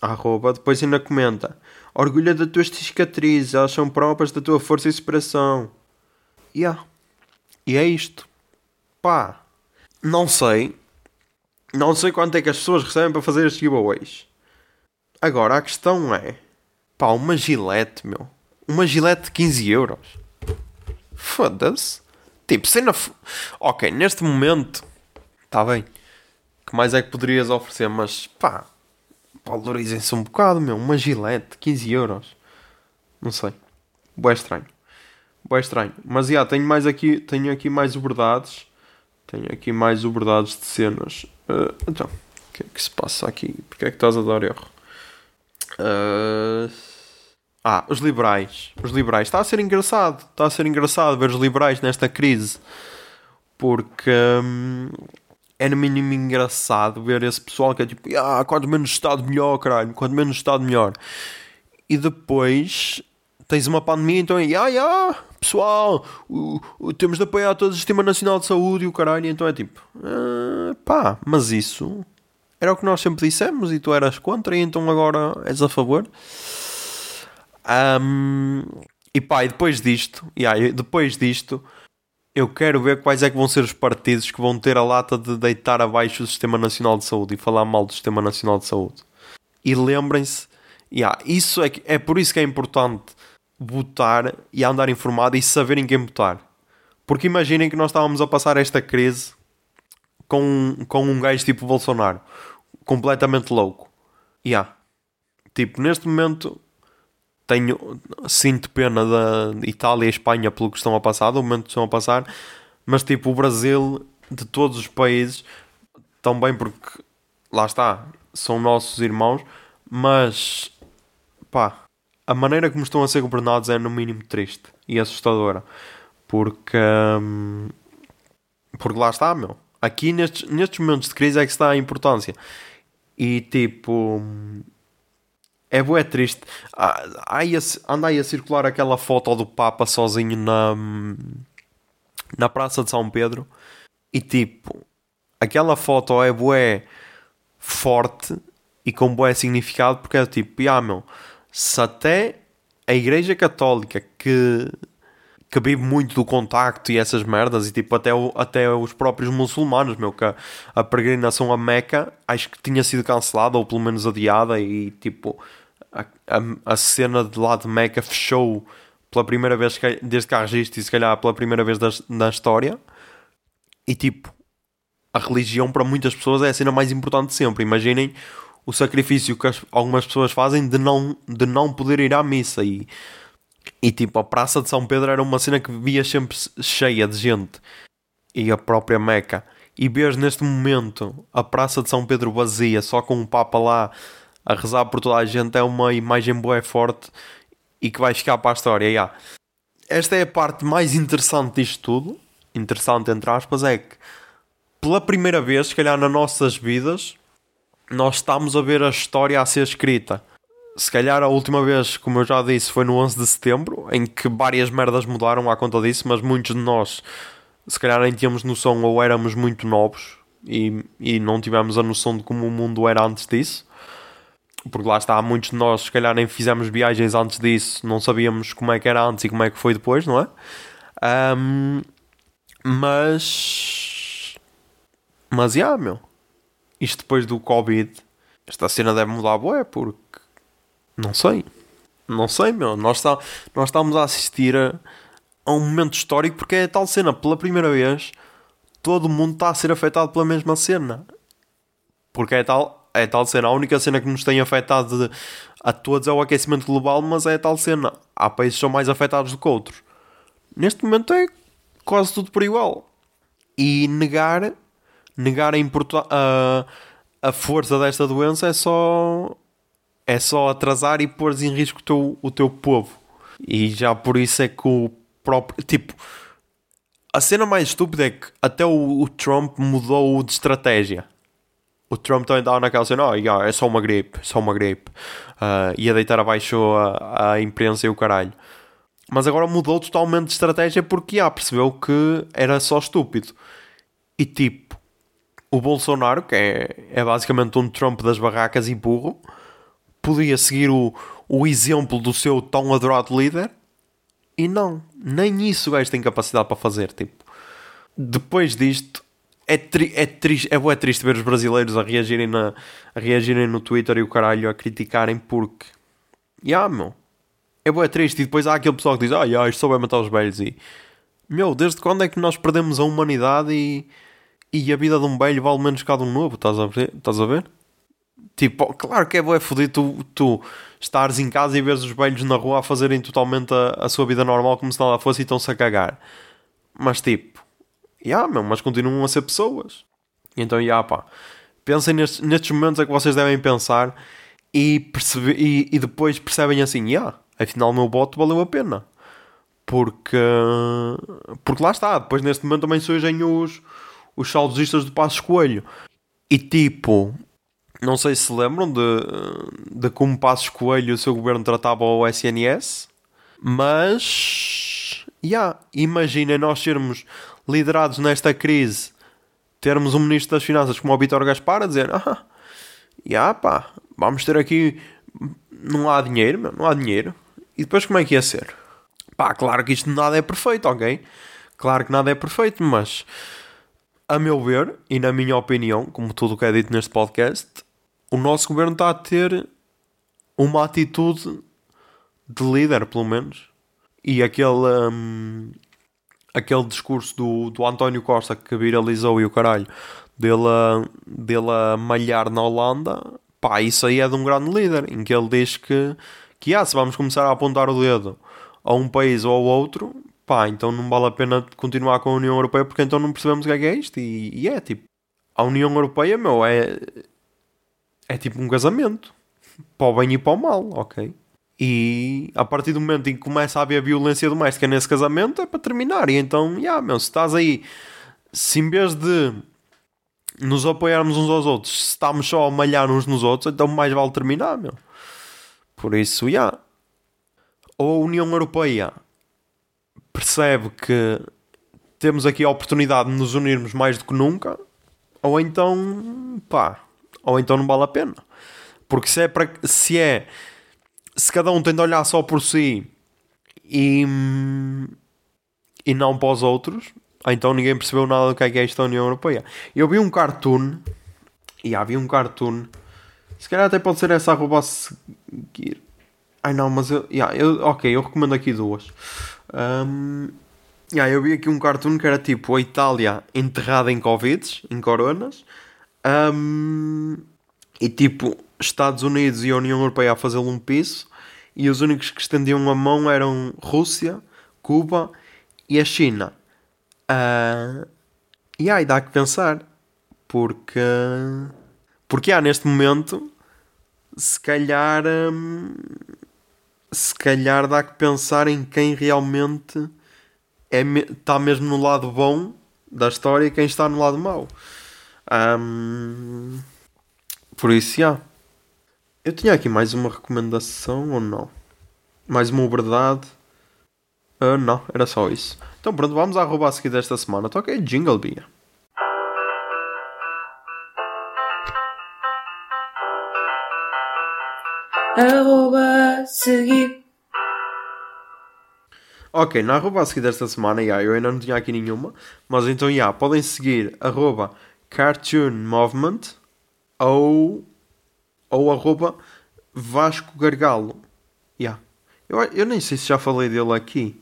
arroba, depois ainda comenta. Orgulha das tuas cicatrizes, elas são próprias da tua força e superação. Yeah. E é isto. Pá, não sei. Não sei quanto é que as pessoas recebem para fazer estes giveaways. Agora, a questão é... Pá, uma gilete, meu. Uma gilete de 15 euros. Foda-se. Tipo, cena. Ok, neste momento. Está bem. que mais é que poderias oferecer? Mas pá. Valorizem-se um bocado, meu. Uma gilete, 15 euros. Não sei. Boé estranho. Boé estranho. Mas já, tenho mais aqui. Tenho aqui mais verdades. Tenho aqui mais verdades de cenas. Uh, então, o que é que se passa aqui? Porquê é que estás a dar erro? Uh... Ah, os liberais. Os liberais. Está a ser engraçado. Está a ser engraçado ver os liberais nesta crise. Porque hum, é no mínimo engraçado ver esse pessoal que é tipo, ah, quanto menos Estado melhor, caralho. Quanto menos Estado melhor. E depois tens uma pandemia, então é, ah, ah, pessoal, o, temos de apoiar todo o Sistema Nacional de Saúde e o caralho. Então é tipo, ah, pá, mas isso era o que nós sempre dissemos e tu eras contra e então agora és a favor. Um, e pá, e depois disto, yeah, depois disto, eu quero ver quais é que vão ser os partidos que vão ter a lata de deitar abaixo o Sistema Nacional de Saúde e falar mal do Sistema Nacional de Saúde. E lembrem-se, yeah, isso é, é por isso que é importante votar e andar informado e saber em quem votar. Porque imaginem que nós estávamos a passar esta crise com, com um gajo tipo Bolsonaro, completamente louco. Yeah. Tipo, neste momento tenho, sinto pena da Itália e Espanha pelo que estão a passar, do momento que estão a passar, mas tipo o Brasil, de todos os países, também porque lá está, são nossos irmãos, mas pá, a maneira como estão a ser governados é no mínimo triste e assustadora, porque hum, porque lá está, meu. Aqui nestes, nestes momentos de crise é que está a importância. E tipo, é bué triste. Ah, aí anda aí a circular aquela foto do Papa sozinho na, na Praça de São Pedro. E tipo, aquela foto é bué forte e com bué significado porque é tipo, ah meu, se até a Igreja Católica que que vive muito do contacto e essas merdas e tipo até, até os próprios muçulmanos, meu, que a, a peregrinação a Meca acho que tinha sido cancelada ou pelo menos adiada e tipo a, a, cena de lá de Meca fechou pela primeira vez desde que há registro e se calhar pela primeira vez da, na história e tipo a religião para muitas pessoas é a cena mais importante sempre imaginem o sacrifício que as, algumas pessoas fazem de não, de não poder ir à missa e e tipo, a Praça de São Pedro era uma cena que via sempre cheia de gente. E a própria Meca. E vês neste momento a Praça de São Pedro vazia, só com o Papa lá a rezar por toda a gente, é uma imagem boa e forte e que vai ficar para a história. Yeah. Esta é a parte mais interessante disto tudo. Interessante, entre aspas, é que pela primeira vez, se calhar nas nossas vidas, nós estamos a ver a história a ser escrita se calhar a última vez, como eu já disse, foi no 11 de setembro, em que várias merdas mudaram à conta disso, mas muitos de nós, se calhar nem tínhamos noção ou éramos muito novos e, e não tivemos a noção de como o mundo era antes disso. Porque lá está, muitos de nós, se calhar nem fizemos viagens antes disso, não sabíamos como é que era antes e como é que foi depois, não é? Um, mas. Mas, já, yeah, meu. Isto depois do Covid, esta cena deve mudar, boé, porque não sei. Não sei, meu. Nós, está, nós estamos a assistir a, a um momento histórico porque é tal cena. Pela primeira vez, todo mundo está a ser afetado pela mesma cena. Porque é tal. É tal cena. A única cena que nos tem afetado a todos é o aquecimento global, mas é tal cena. Há países que são mais afetados do que outros. Neste momento é quase tudo por igual. E negar, negar a, a, a força desta doença é só é só atrasar e pôr em risco o teu, o teu povo. E já por isso é que o próprio. Tipo, a cena mais estúpida é que até o, o Trump mudou de estratégia. O Trump também estava naquela cena, oh, yeah, é só uma gripe, só uma gripe. Uh, ia deitar abaixo a, a imprensa e o caralho. Mas agora mudou totalmente de estratégia porque já percebeu que era só estúpido. E tipo, o Bolsonaro, que é, é basicamente um Trump das barracas e burro, podia seguir o, o exemplo do seu tão adorado líder e não, nem isso o gajo tem capacidade para fazer. Tipo, depois disto, é, tri é, triste, é, é triste ver os brasileiros a reagirem, na, a reagirem no Twitter e o caralho a criticarem porque, yeah, meu, é boa triste. E depois há aquele pessoal que diz, ah, yeah, isto só vai matar os velhos. E, meu, desde quando é que nós perdemos a humanidade e, e a vida de um velho vale menos que a de um novo? Estás a ver? Estás a ver? Tipo, claro que é boa fodido tu, tu estares em casa e veres os velhos na rua a fazerem totalmente a, a sua vida normal como se nada fosse e estão-se a cagar. Mas tipo, yeah, meu, mas continuam a ser pessoas. Então, yeah, pá. Pensem nestes, nestes momentos é que vocês devem pensar e, percebe, e, e depois percebem assim, yeah, afinal o meu voto valeu a pena. Porque, porque lá está, depois neste momento também surgem os, os saudosistas do Passo Coelho. E tipo, não sei se lembram de, de como Passos Coelho e o seu governo tratava o SNS, mas yeah, imaginem nós sermos liderados nesta crise, termos um ministro das Finanças como o Vitor Gaspar a dizer: ah, yeah, pá, vamos ter aqui, não há dinheiro, não há dinheiro. E depois como é que ia ser? Pá, claro que isto nada é perfeito, ok? Claro que nada é perfeito, mas a meu ver, e na minha opinião, como tudo o que é dito neste podcast, o nosso governo está a ter uma atitude de líder, pelo menos. E aquele, um, aquele discurso do, do António Costa que viralizou e o caralho dele a, dele a malhar na Holanda, pá, isso aí é de um grande líder, em que ele diz que, que ah, se vamos começar a apontar o dedo a um país ou ao outro, pá, então não vale a pena continuar com a União Europeia porque então não percebemos o que é, que é isto. E, e é tipo, a União Europeia, meu, é é tipo um casamento. Para o bem e para o mal, ok? E a partir do momento em que começa a haver violência doméstica nesse casamento, é para terminar. E então, yeah, meu, se estás aí, se em vez de nos apoiarmos uns aos outros, se estamos só a malhar uns nos outros, então mais vale terminar, meu. Por isso, já. Yeah. Ou a União Europeia percebe que temos aqui a oportunidade de nos unirmos mais do que nunca, ou então, pá, ou então não vale a pena. Porque se é para se é se cada um tem de olhar só por si e, e não para os outros, então ninguém percebeu nada do que é que é esta União Europeia. Eu vi um cartoon e havia um cartoon. Se calhar até pode ser essa arroba a seguir. Ai não, mas eu, yeah, eu. Ok, eu recomendo aqui duas. Um, yeah, eu vi aqui um cartoon que era tipo a Itália enterrada em Covid, em coronas. Um, e tipo, Estados Unidos e a União Europeia a fazê-lo um piso, e os únicos que estendiam a mão eram Rússia, Cuba e a China. Uh, e aí dá que pensar, porque, porque há neste momento, se calhar, hum, se calhar dá que pensar em quem realmente é, está mesmo no lado bom da história e quem está no lado mau. Um, por isso, já. Eu tinha aqui mais uma recomendação ou não? Mais uma verdade? Uh, não, era só isso. Então pronto, vamos à arroba a seguir desta semana. Toca Jingle Bia. Arroba seguir. Ok, na arroba a seguir desta semana, yeah, eu ainda não tinha aqui nenhuma, mas então, yeah, podem seguir arroba Cartoon Movement ou, ou arroba Vasco Gargalo. Yeah. Eu, eu nem sei se já falei dele aqui.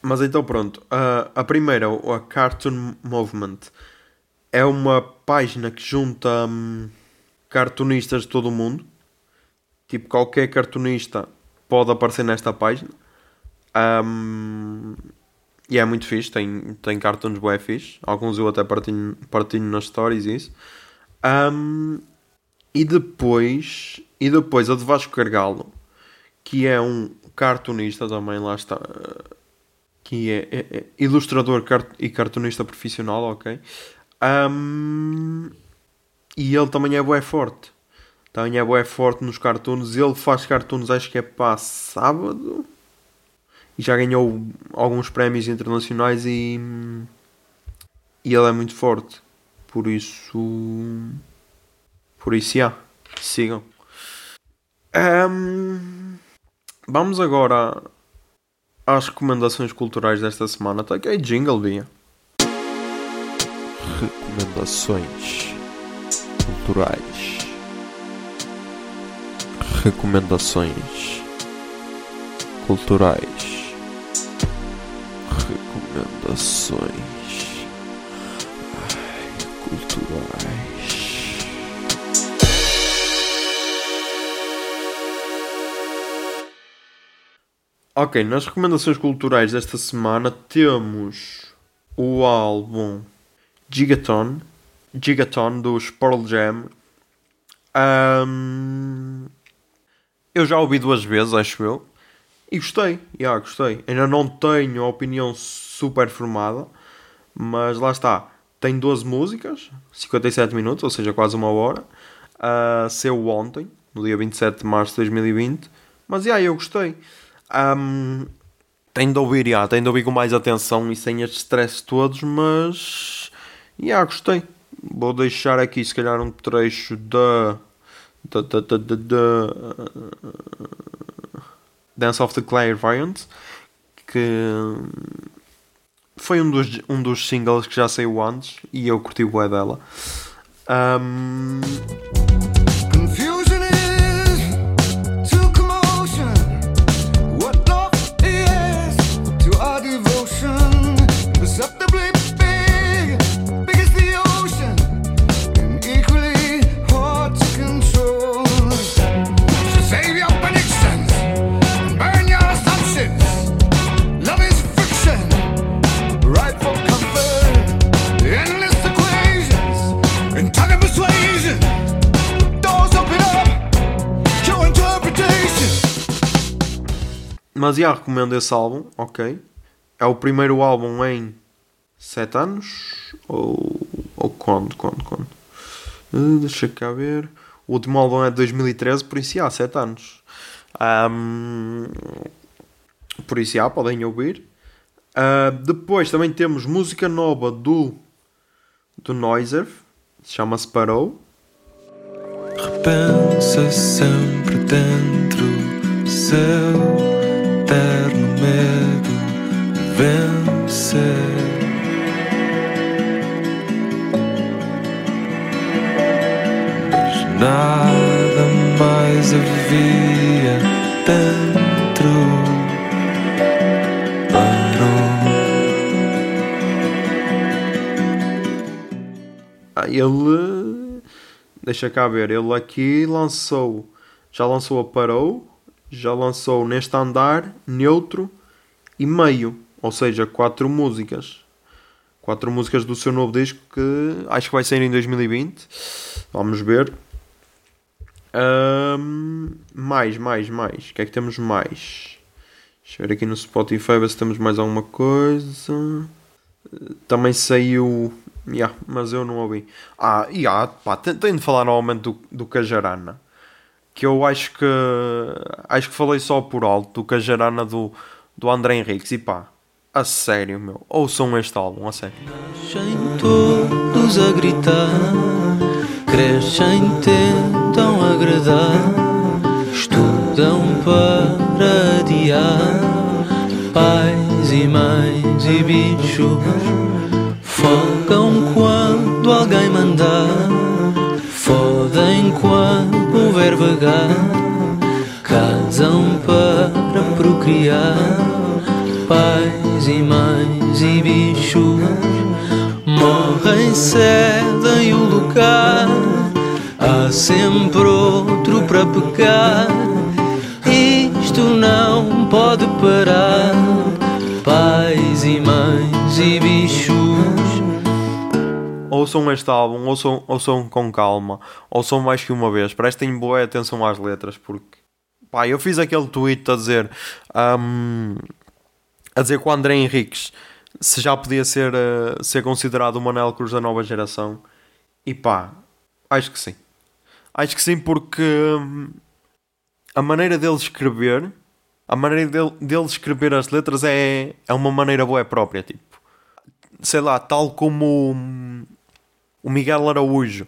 Mas então pronto. Uh, a primeira, a Cartoon Movement, é uma página que junta. Um, cartunistas de todo o mundo. Tipo, qualquer cartunista pode aparecer nesta página. Um, e é muito fixe, tem, tem cartoons bué fixe. Alguns eu até partilho, partilho nas stories e isso. Um, e depois, e depois a de Vasco Cargalo, que é um cartunista também, lá está. Que é, é, é ilustrador e cartunista profissional, ok? Um, e ele também é bué forte. Também é bué forte nos cartoons. Ele faz cartoons, acho que é para sábado e já ganhou alguns prémios internacionais e, e ele é muito forte. Por isso. Por isso, já. Sigam. Um, vamos agora às recomendações culturais desta semana. Tá aqui jingle, Bia. Recomendações culturais. Recomendações culturais recomendações Ai, culturais. Ok, nas recomendações culturais desta semana temos o álbum Gigaton, Gigaton dos Pearl Jam. Um, eu já ouvi duas vezes, acho eu. E gostei, yeah, gostei. Ainda não tenho a opinião super formada, mas lá está. Tem 12 músicas, 57 minutos, ou seja, quase uma hora. Uh, saiu ontem, no dia 27 de março de 2020. Mas yeah, eu gostei. Um, tenho de ouvir, tenho de ouvir com mais atenção e sem estes stress todos, mas yeah, gostei. Vou deixar aqui se calhar um trecho da. da, da, da, da, da Dance of the Clairvoyant, que foi um dos, um dos singles que já saiu antes e eu curti o bué dela. Um... Mas já recomendo esse álbum, ok. É o primeiro álbum em 7 anos? Ou, ou quando? Quando? Quando? Uh, deixa cá ver. O último álbum é de 2013, por isso há 7 anos. Um, por isso já, podem ouvir. Uh, depois também temos música nova do, do Noiser, chama-se Parou. Repensa sempre dentro seu eterno medo vencer. Mas nada mais havia dentro. Parou. Ah, ele. Deixa cá ver, ele aqui lançou. Já lançou a Parou já lançou neste andar, neutro e meio, ou seja, quatro músicas. Quatro músicas do seu novo disco que acho que vai sair em 2020. Vamos ver. Um, mais, mais, mais. O que é que temos mais? Deixa eu ver aqui no Spotify ver se temos mais alguma coisa. Também saiu. Yeah, mas eu não ouvi. Ah, yeah, pá, tenho de falar novamente do, do Cajarana que eu acho que acho que falei só por alto do Cajarana do, do André Henriques. E pá, a sério meu, ouçam este álbum, a sério. Crescem todos a gritar, crescem, tentam agradar, estudam para adiar, pais e mães e bichos, focam quando alguém mandar fodem quando houver vagar, casam para procriar, pais e mães e bichos morrem, cedem o lugar há sempre outro para pecar. Isto não pode parar. Pais e mães e bichos. Ouçam este álbum, ouçam, ouçam com calma, ouçam mais que uma vez, prestem boa atenção às letras, porque pá, eu fiz aquele tweet a dizer um, a dizer que o André Henriques se já podia ser, uh, ser considerado o Manel Cruz da nova geração, e pá, acho que sim. Acho que sim, porque hum, a maneira dele escrever, a maneira dele, dele escrever as letras é, é uma maneira boa própria, tipo. Sei lá, tal como hum, o Miguel Araújo,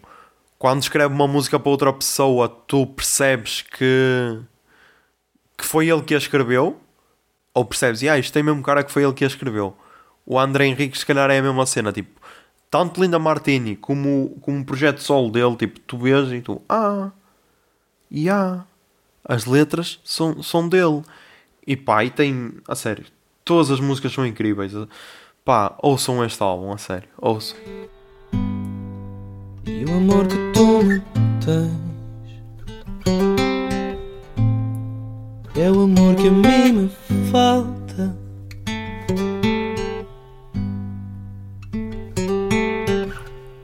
quando escreve uma música para outra pessoa, tu percebes que, que foi ele que a escreveu, ou percebes, ah, isto tem mesmo cara que foi ele que a escreveu. O André Henrique, se calhar, é a mesma cena, tipo, tanto Linda Martini como, como o projeto solo dele, tipo, tu vês e tu, ah, e yeah, as letras são, são dele. E pá, e tem, a sério, todas as músicas são incríveis. Pá, ouçam este álbum, a sério, ouçam. E o amor que tu me tens. É o amor que a mim me falta.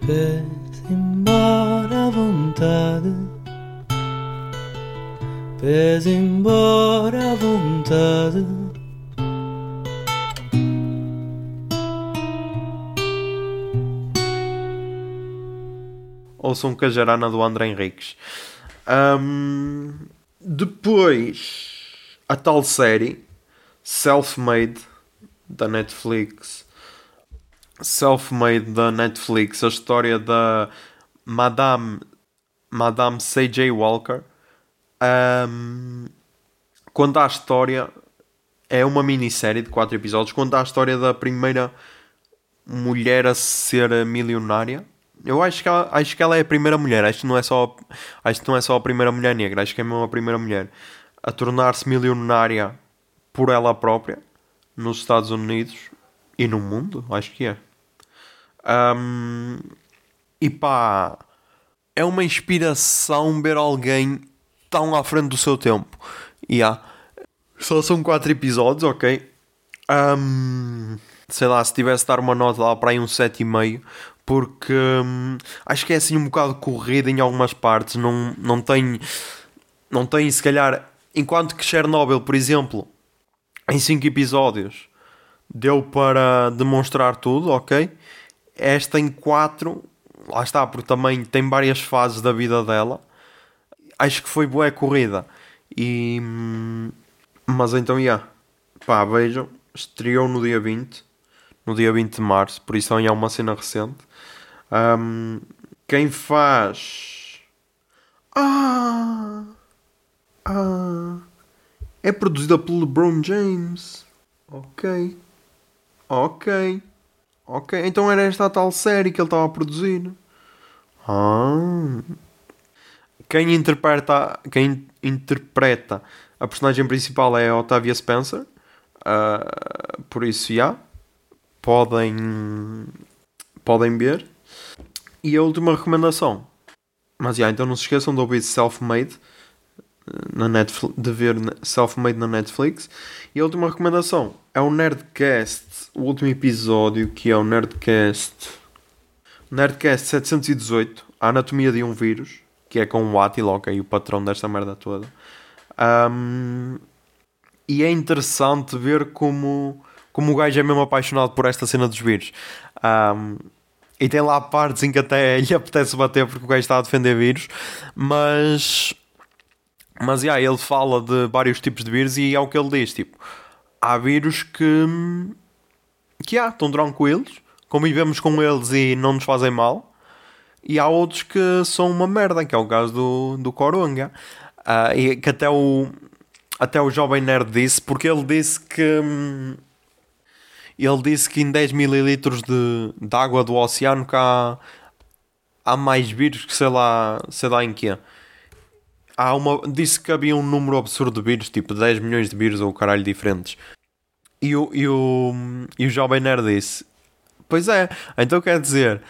Pede embora a vontade. Pede embora a vontade ouçam Cajarana do André Henriques. Um, depois, a tal série Self-Made da Netflix. Self-Made da Netflix, a história da Madame, Madame C.J. Walker. Um, conta a história, é uma minissérie de 4 episódios. Conta a história da primeira mulher a ser milionária eu acho que, ela, acho que ela é a primeira mulher. Acho que, não é só, acho que não é só a primeira mulher negra. Acho que é mesmo a primeira mulher a tornar-se milionária por ela própria nos Estados Unidos e no mundo. Acho que é. Um, e pá, é uma inspiração ver alguém tão à frente do seu tempo. E yeah. Só são quatro episódios, ok? Um, sei lá, se tivesse de dar uma nota lá para aí um 7,5, porque hum, acho que é assim um bocado corrida em algumas partes, não, não tem não tem se calhar, enquanto que Chernobyl, por exemplo, em 5 episódios deu para demonstrar tudo, ok? Esta em 4, lá está, porque também tem várias fases da vida dela. Acho que foi boa corrida. E hum, mas então, yeah. pá, vejam, estreou no dia 20, no dia 20 de março, por isso é uma cena recente. Um, quem faz. Ah! Ah! É produzida pelo LeBron James. Ok. Ok. Ok. Então era esta tal série que ele estava a produzir. Ah! Quem interpreta, quem interpreta a personagem principal é Octavia Spencer. Uh, por isso, já. Yeah, podem, podem ver. E a última recomendação. Mas já, então não se esqueçam de ouvir Self-Made na Netflix, de ver Self-Made na Netflix. E a última recomendação é o Nerdcast, o último episódio que é o Nerdcast. Nerdcast 718, a anatomia de um vírus, que é com o Attila, ok, o patrão desta merda toda. Um, e é interessante ver como, como o gajo é mesmo apaixonado por esta cena dos vírus. Um, e tem lá partes em que até lhe apetece bater porque o gajo está a defender vírus, mas. Mas yeah, ele fala de vários tipos de vírus e é o que ele diz: tipo, há vírus que. que há, estão tranquilos, convivemos com eles e não nos fazem mal, e há outros que são uma merda, que é o caso do, do Coronga. Uh, e que até o, até o jovem nerd disse, porque ele disse que. Hum, ele disse que em 10 ml de, de água do oceano cá há, há mais vírus que sei lá, sei lá em que há uma, disse que havia um número absurdo de vírus, tipo 10 milhões de vírus ou caralho diferentes. E o, e o, e o Jovem Nerd disse: Pois é, então quer dizer,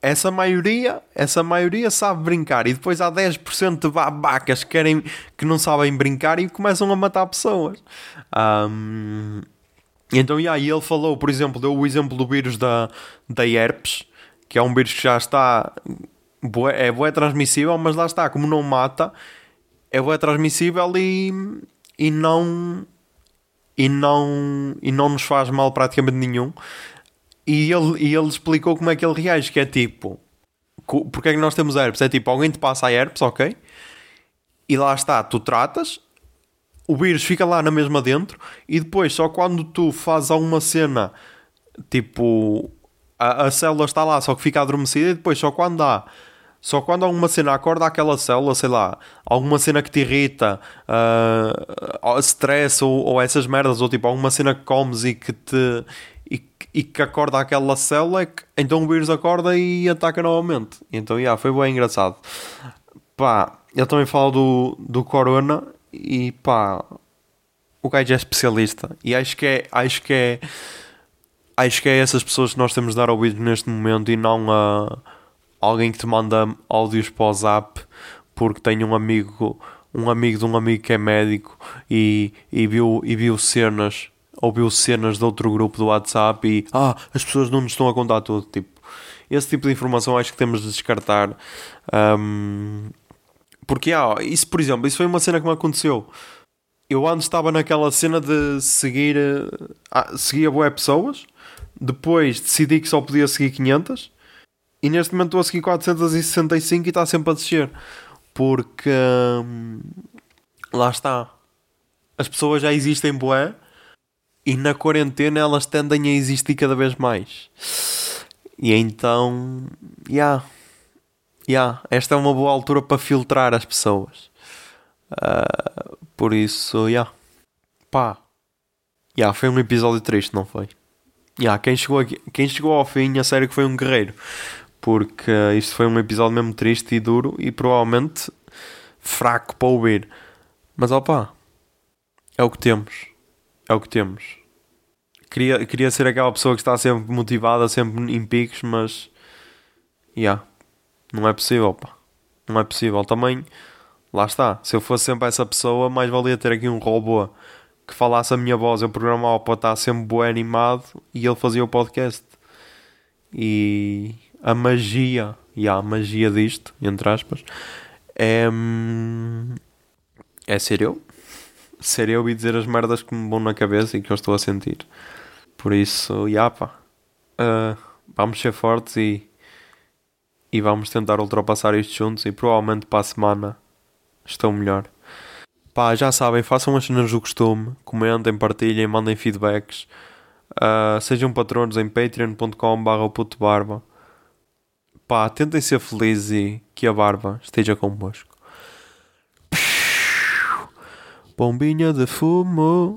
essa maioria, essa maioria sabe brincar e depois há 10% de babacas que, querem, que não sabem brincar e começam a matar pessoas. Um, então, yeah, e ele falou, por exemplo, deu o exemplo do vírus da, da herpes, que é um vírus que já está, bué, é bué transmissível, mas lá está, como não mata, é bué transmissível e, e não e não e não nos faz mal praticamente nenhum. E ele, e ele explicou como é que ele reage, que é tipo, porque é que nós temos herpes? É tipo, alguém te passa a herpes, ok? E lá está, tu tratas, o vírus fica lá na mesma dentro, e depois só quando tu fazes alguma cena, tipo, a, a célula está lá, só que fica adormecida, e depois só quando há só quando alguma cena acorda aquela célula, sei lá, alguma cena que te irrita, uh, stress ou, ou, essas merdas, ou tipo alguma cena que comes e que te e, e que acorda aquela célula, é que, então o vírus acorda e ataca novamente. Então, yeah, foi bem engraçado. Pá, eu também falo do, do Corona e pá, o gajo é especialista e acho que é, acho que é, acho que é essas pessoas que nós temos de dar ouvido neste momento e não a alguém que te manda áudios para o zap porque tem um amigo, um amigo de um amigo que é médico e, e, viu, e viu cenas, ouviu cenas de outro grupo do WhatsApp e ah, as pessoas não nos estão a contar tudo. Tipo, esse tipo de informação acho que temos de descartar. Um, porque, ah, isso, por exemplo, isso foi uma cena que me aconteceu. Eu antes estava naquela cena de seguir, uh, seguia boé pessoas, depois decidi que só podia seguir 500 e neste momento estou a seguir 465 e está sempre a descer. Porque hum, lá está. As pessoas já existem boé e na quarentena elas tendem a existir cada vez mais. E então, já. Yeah, yeah, esta é uma boa altura para filtrar as pessoas. Uh, por isso. Yeah. Pá. Yeah, foi um episódio triste, não foi? Yeah, quem, chegou aqui, quem chegou ao fim, a sério que foi um guerreiro porque isto foi um episódio mesmo triste e duro e provavelmente fraco para ouvir. Mas opá, é o que temos. É o que temos. Queria, queria ser aquela pessoa que está sempre motivada, sempre em picos, mas. Yeah, não é possível, pá. Não é possível. Também, lá está. Se eu fosse sempre essa pessoa, mais valia ter aqui um robô que falasse a minha voz, eu programava para estar sempre bem animado e ele fazia o podcast. E a magia, e a magia disto, entre aspas, é, hum, é ser eu. Ser eu e dizer as merdas que me vão na cabeça e que eu estou a sentir. Por isso, já pá, uh, vamos ser fortes e, e vamos tentar ultrapassar isto juntos e provavelmente para a semana estou melhor. Pá, já sabem, façam as cenas do costume, comentem, partilhem, mandem feedbacks. Uh, sejam patronos em patreon.com.br pá, tentem ser felizes e que a barba esteja convosco. Bombinha de fumo.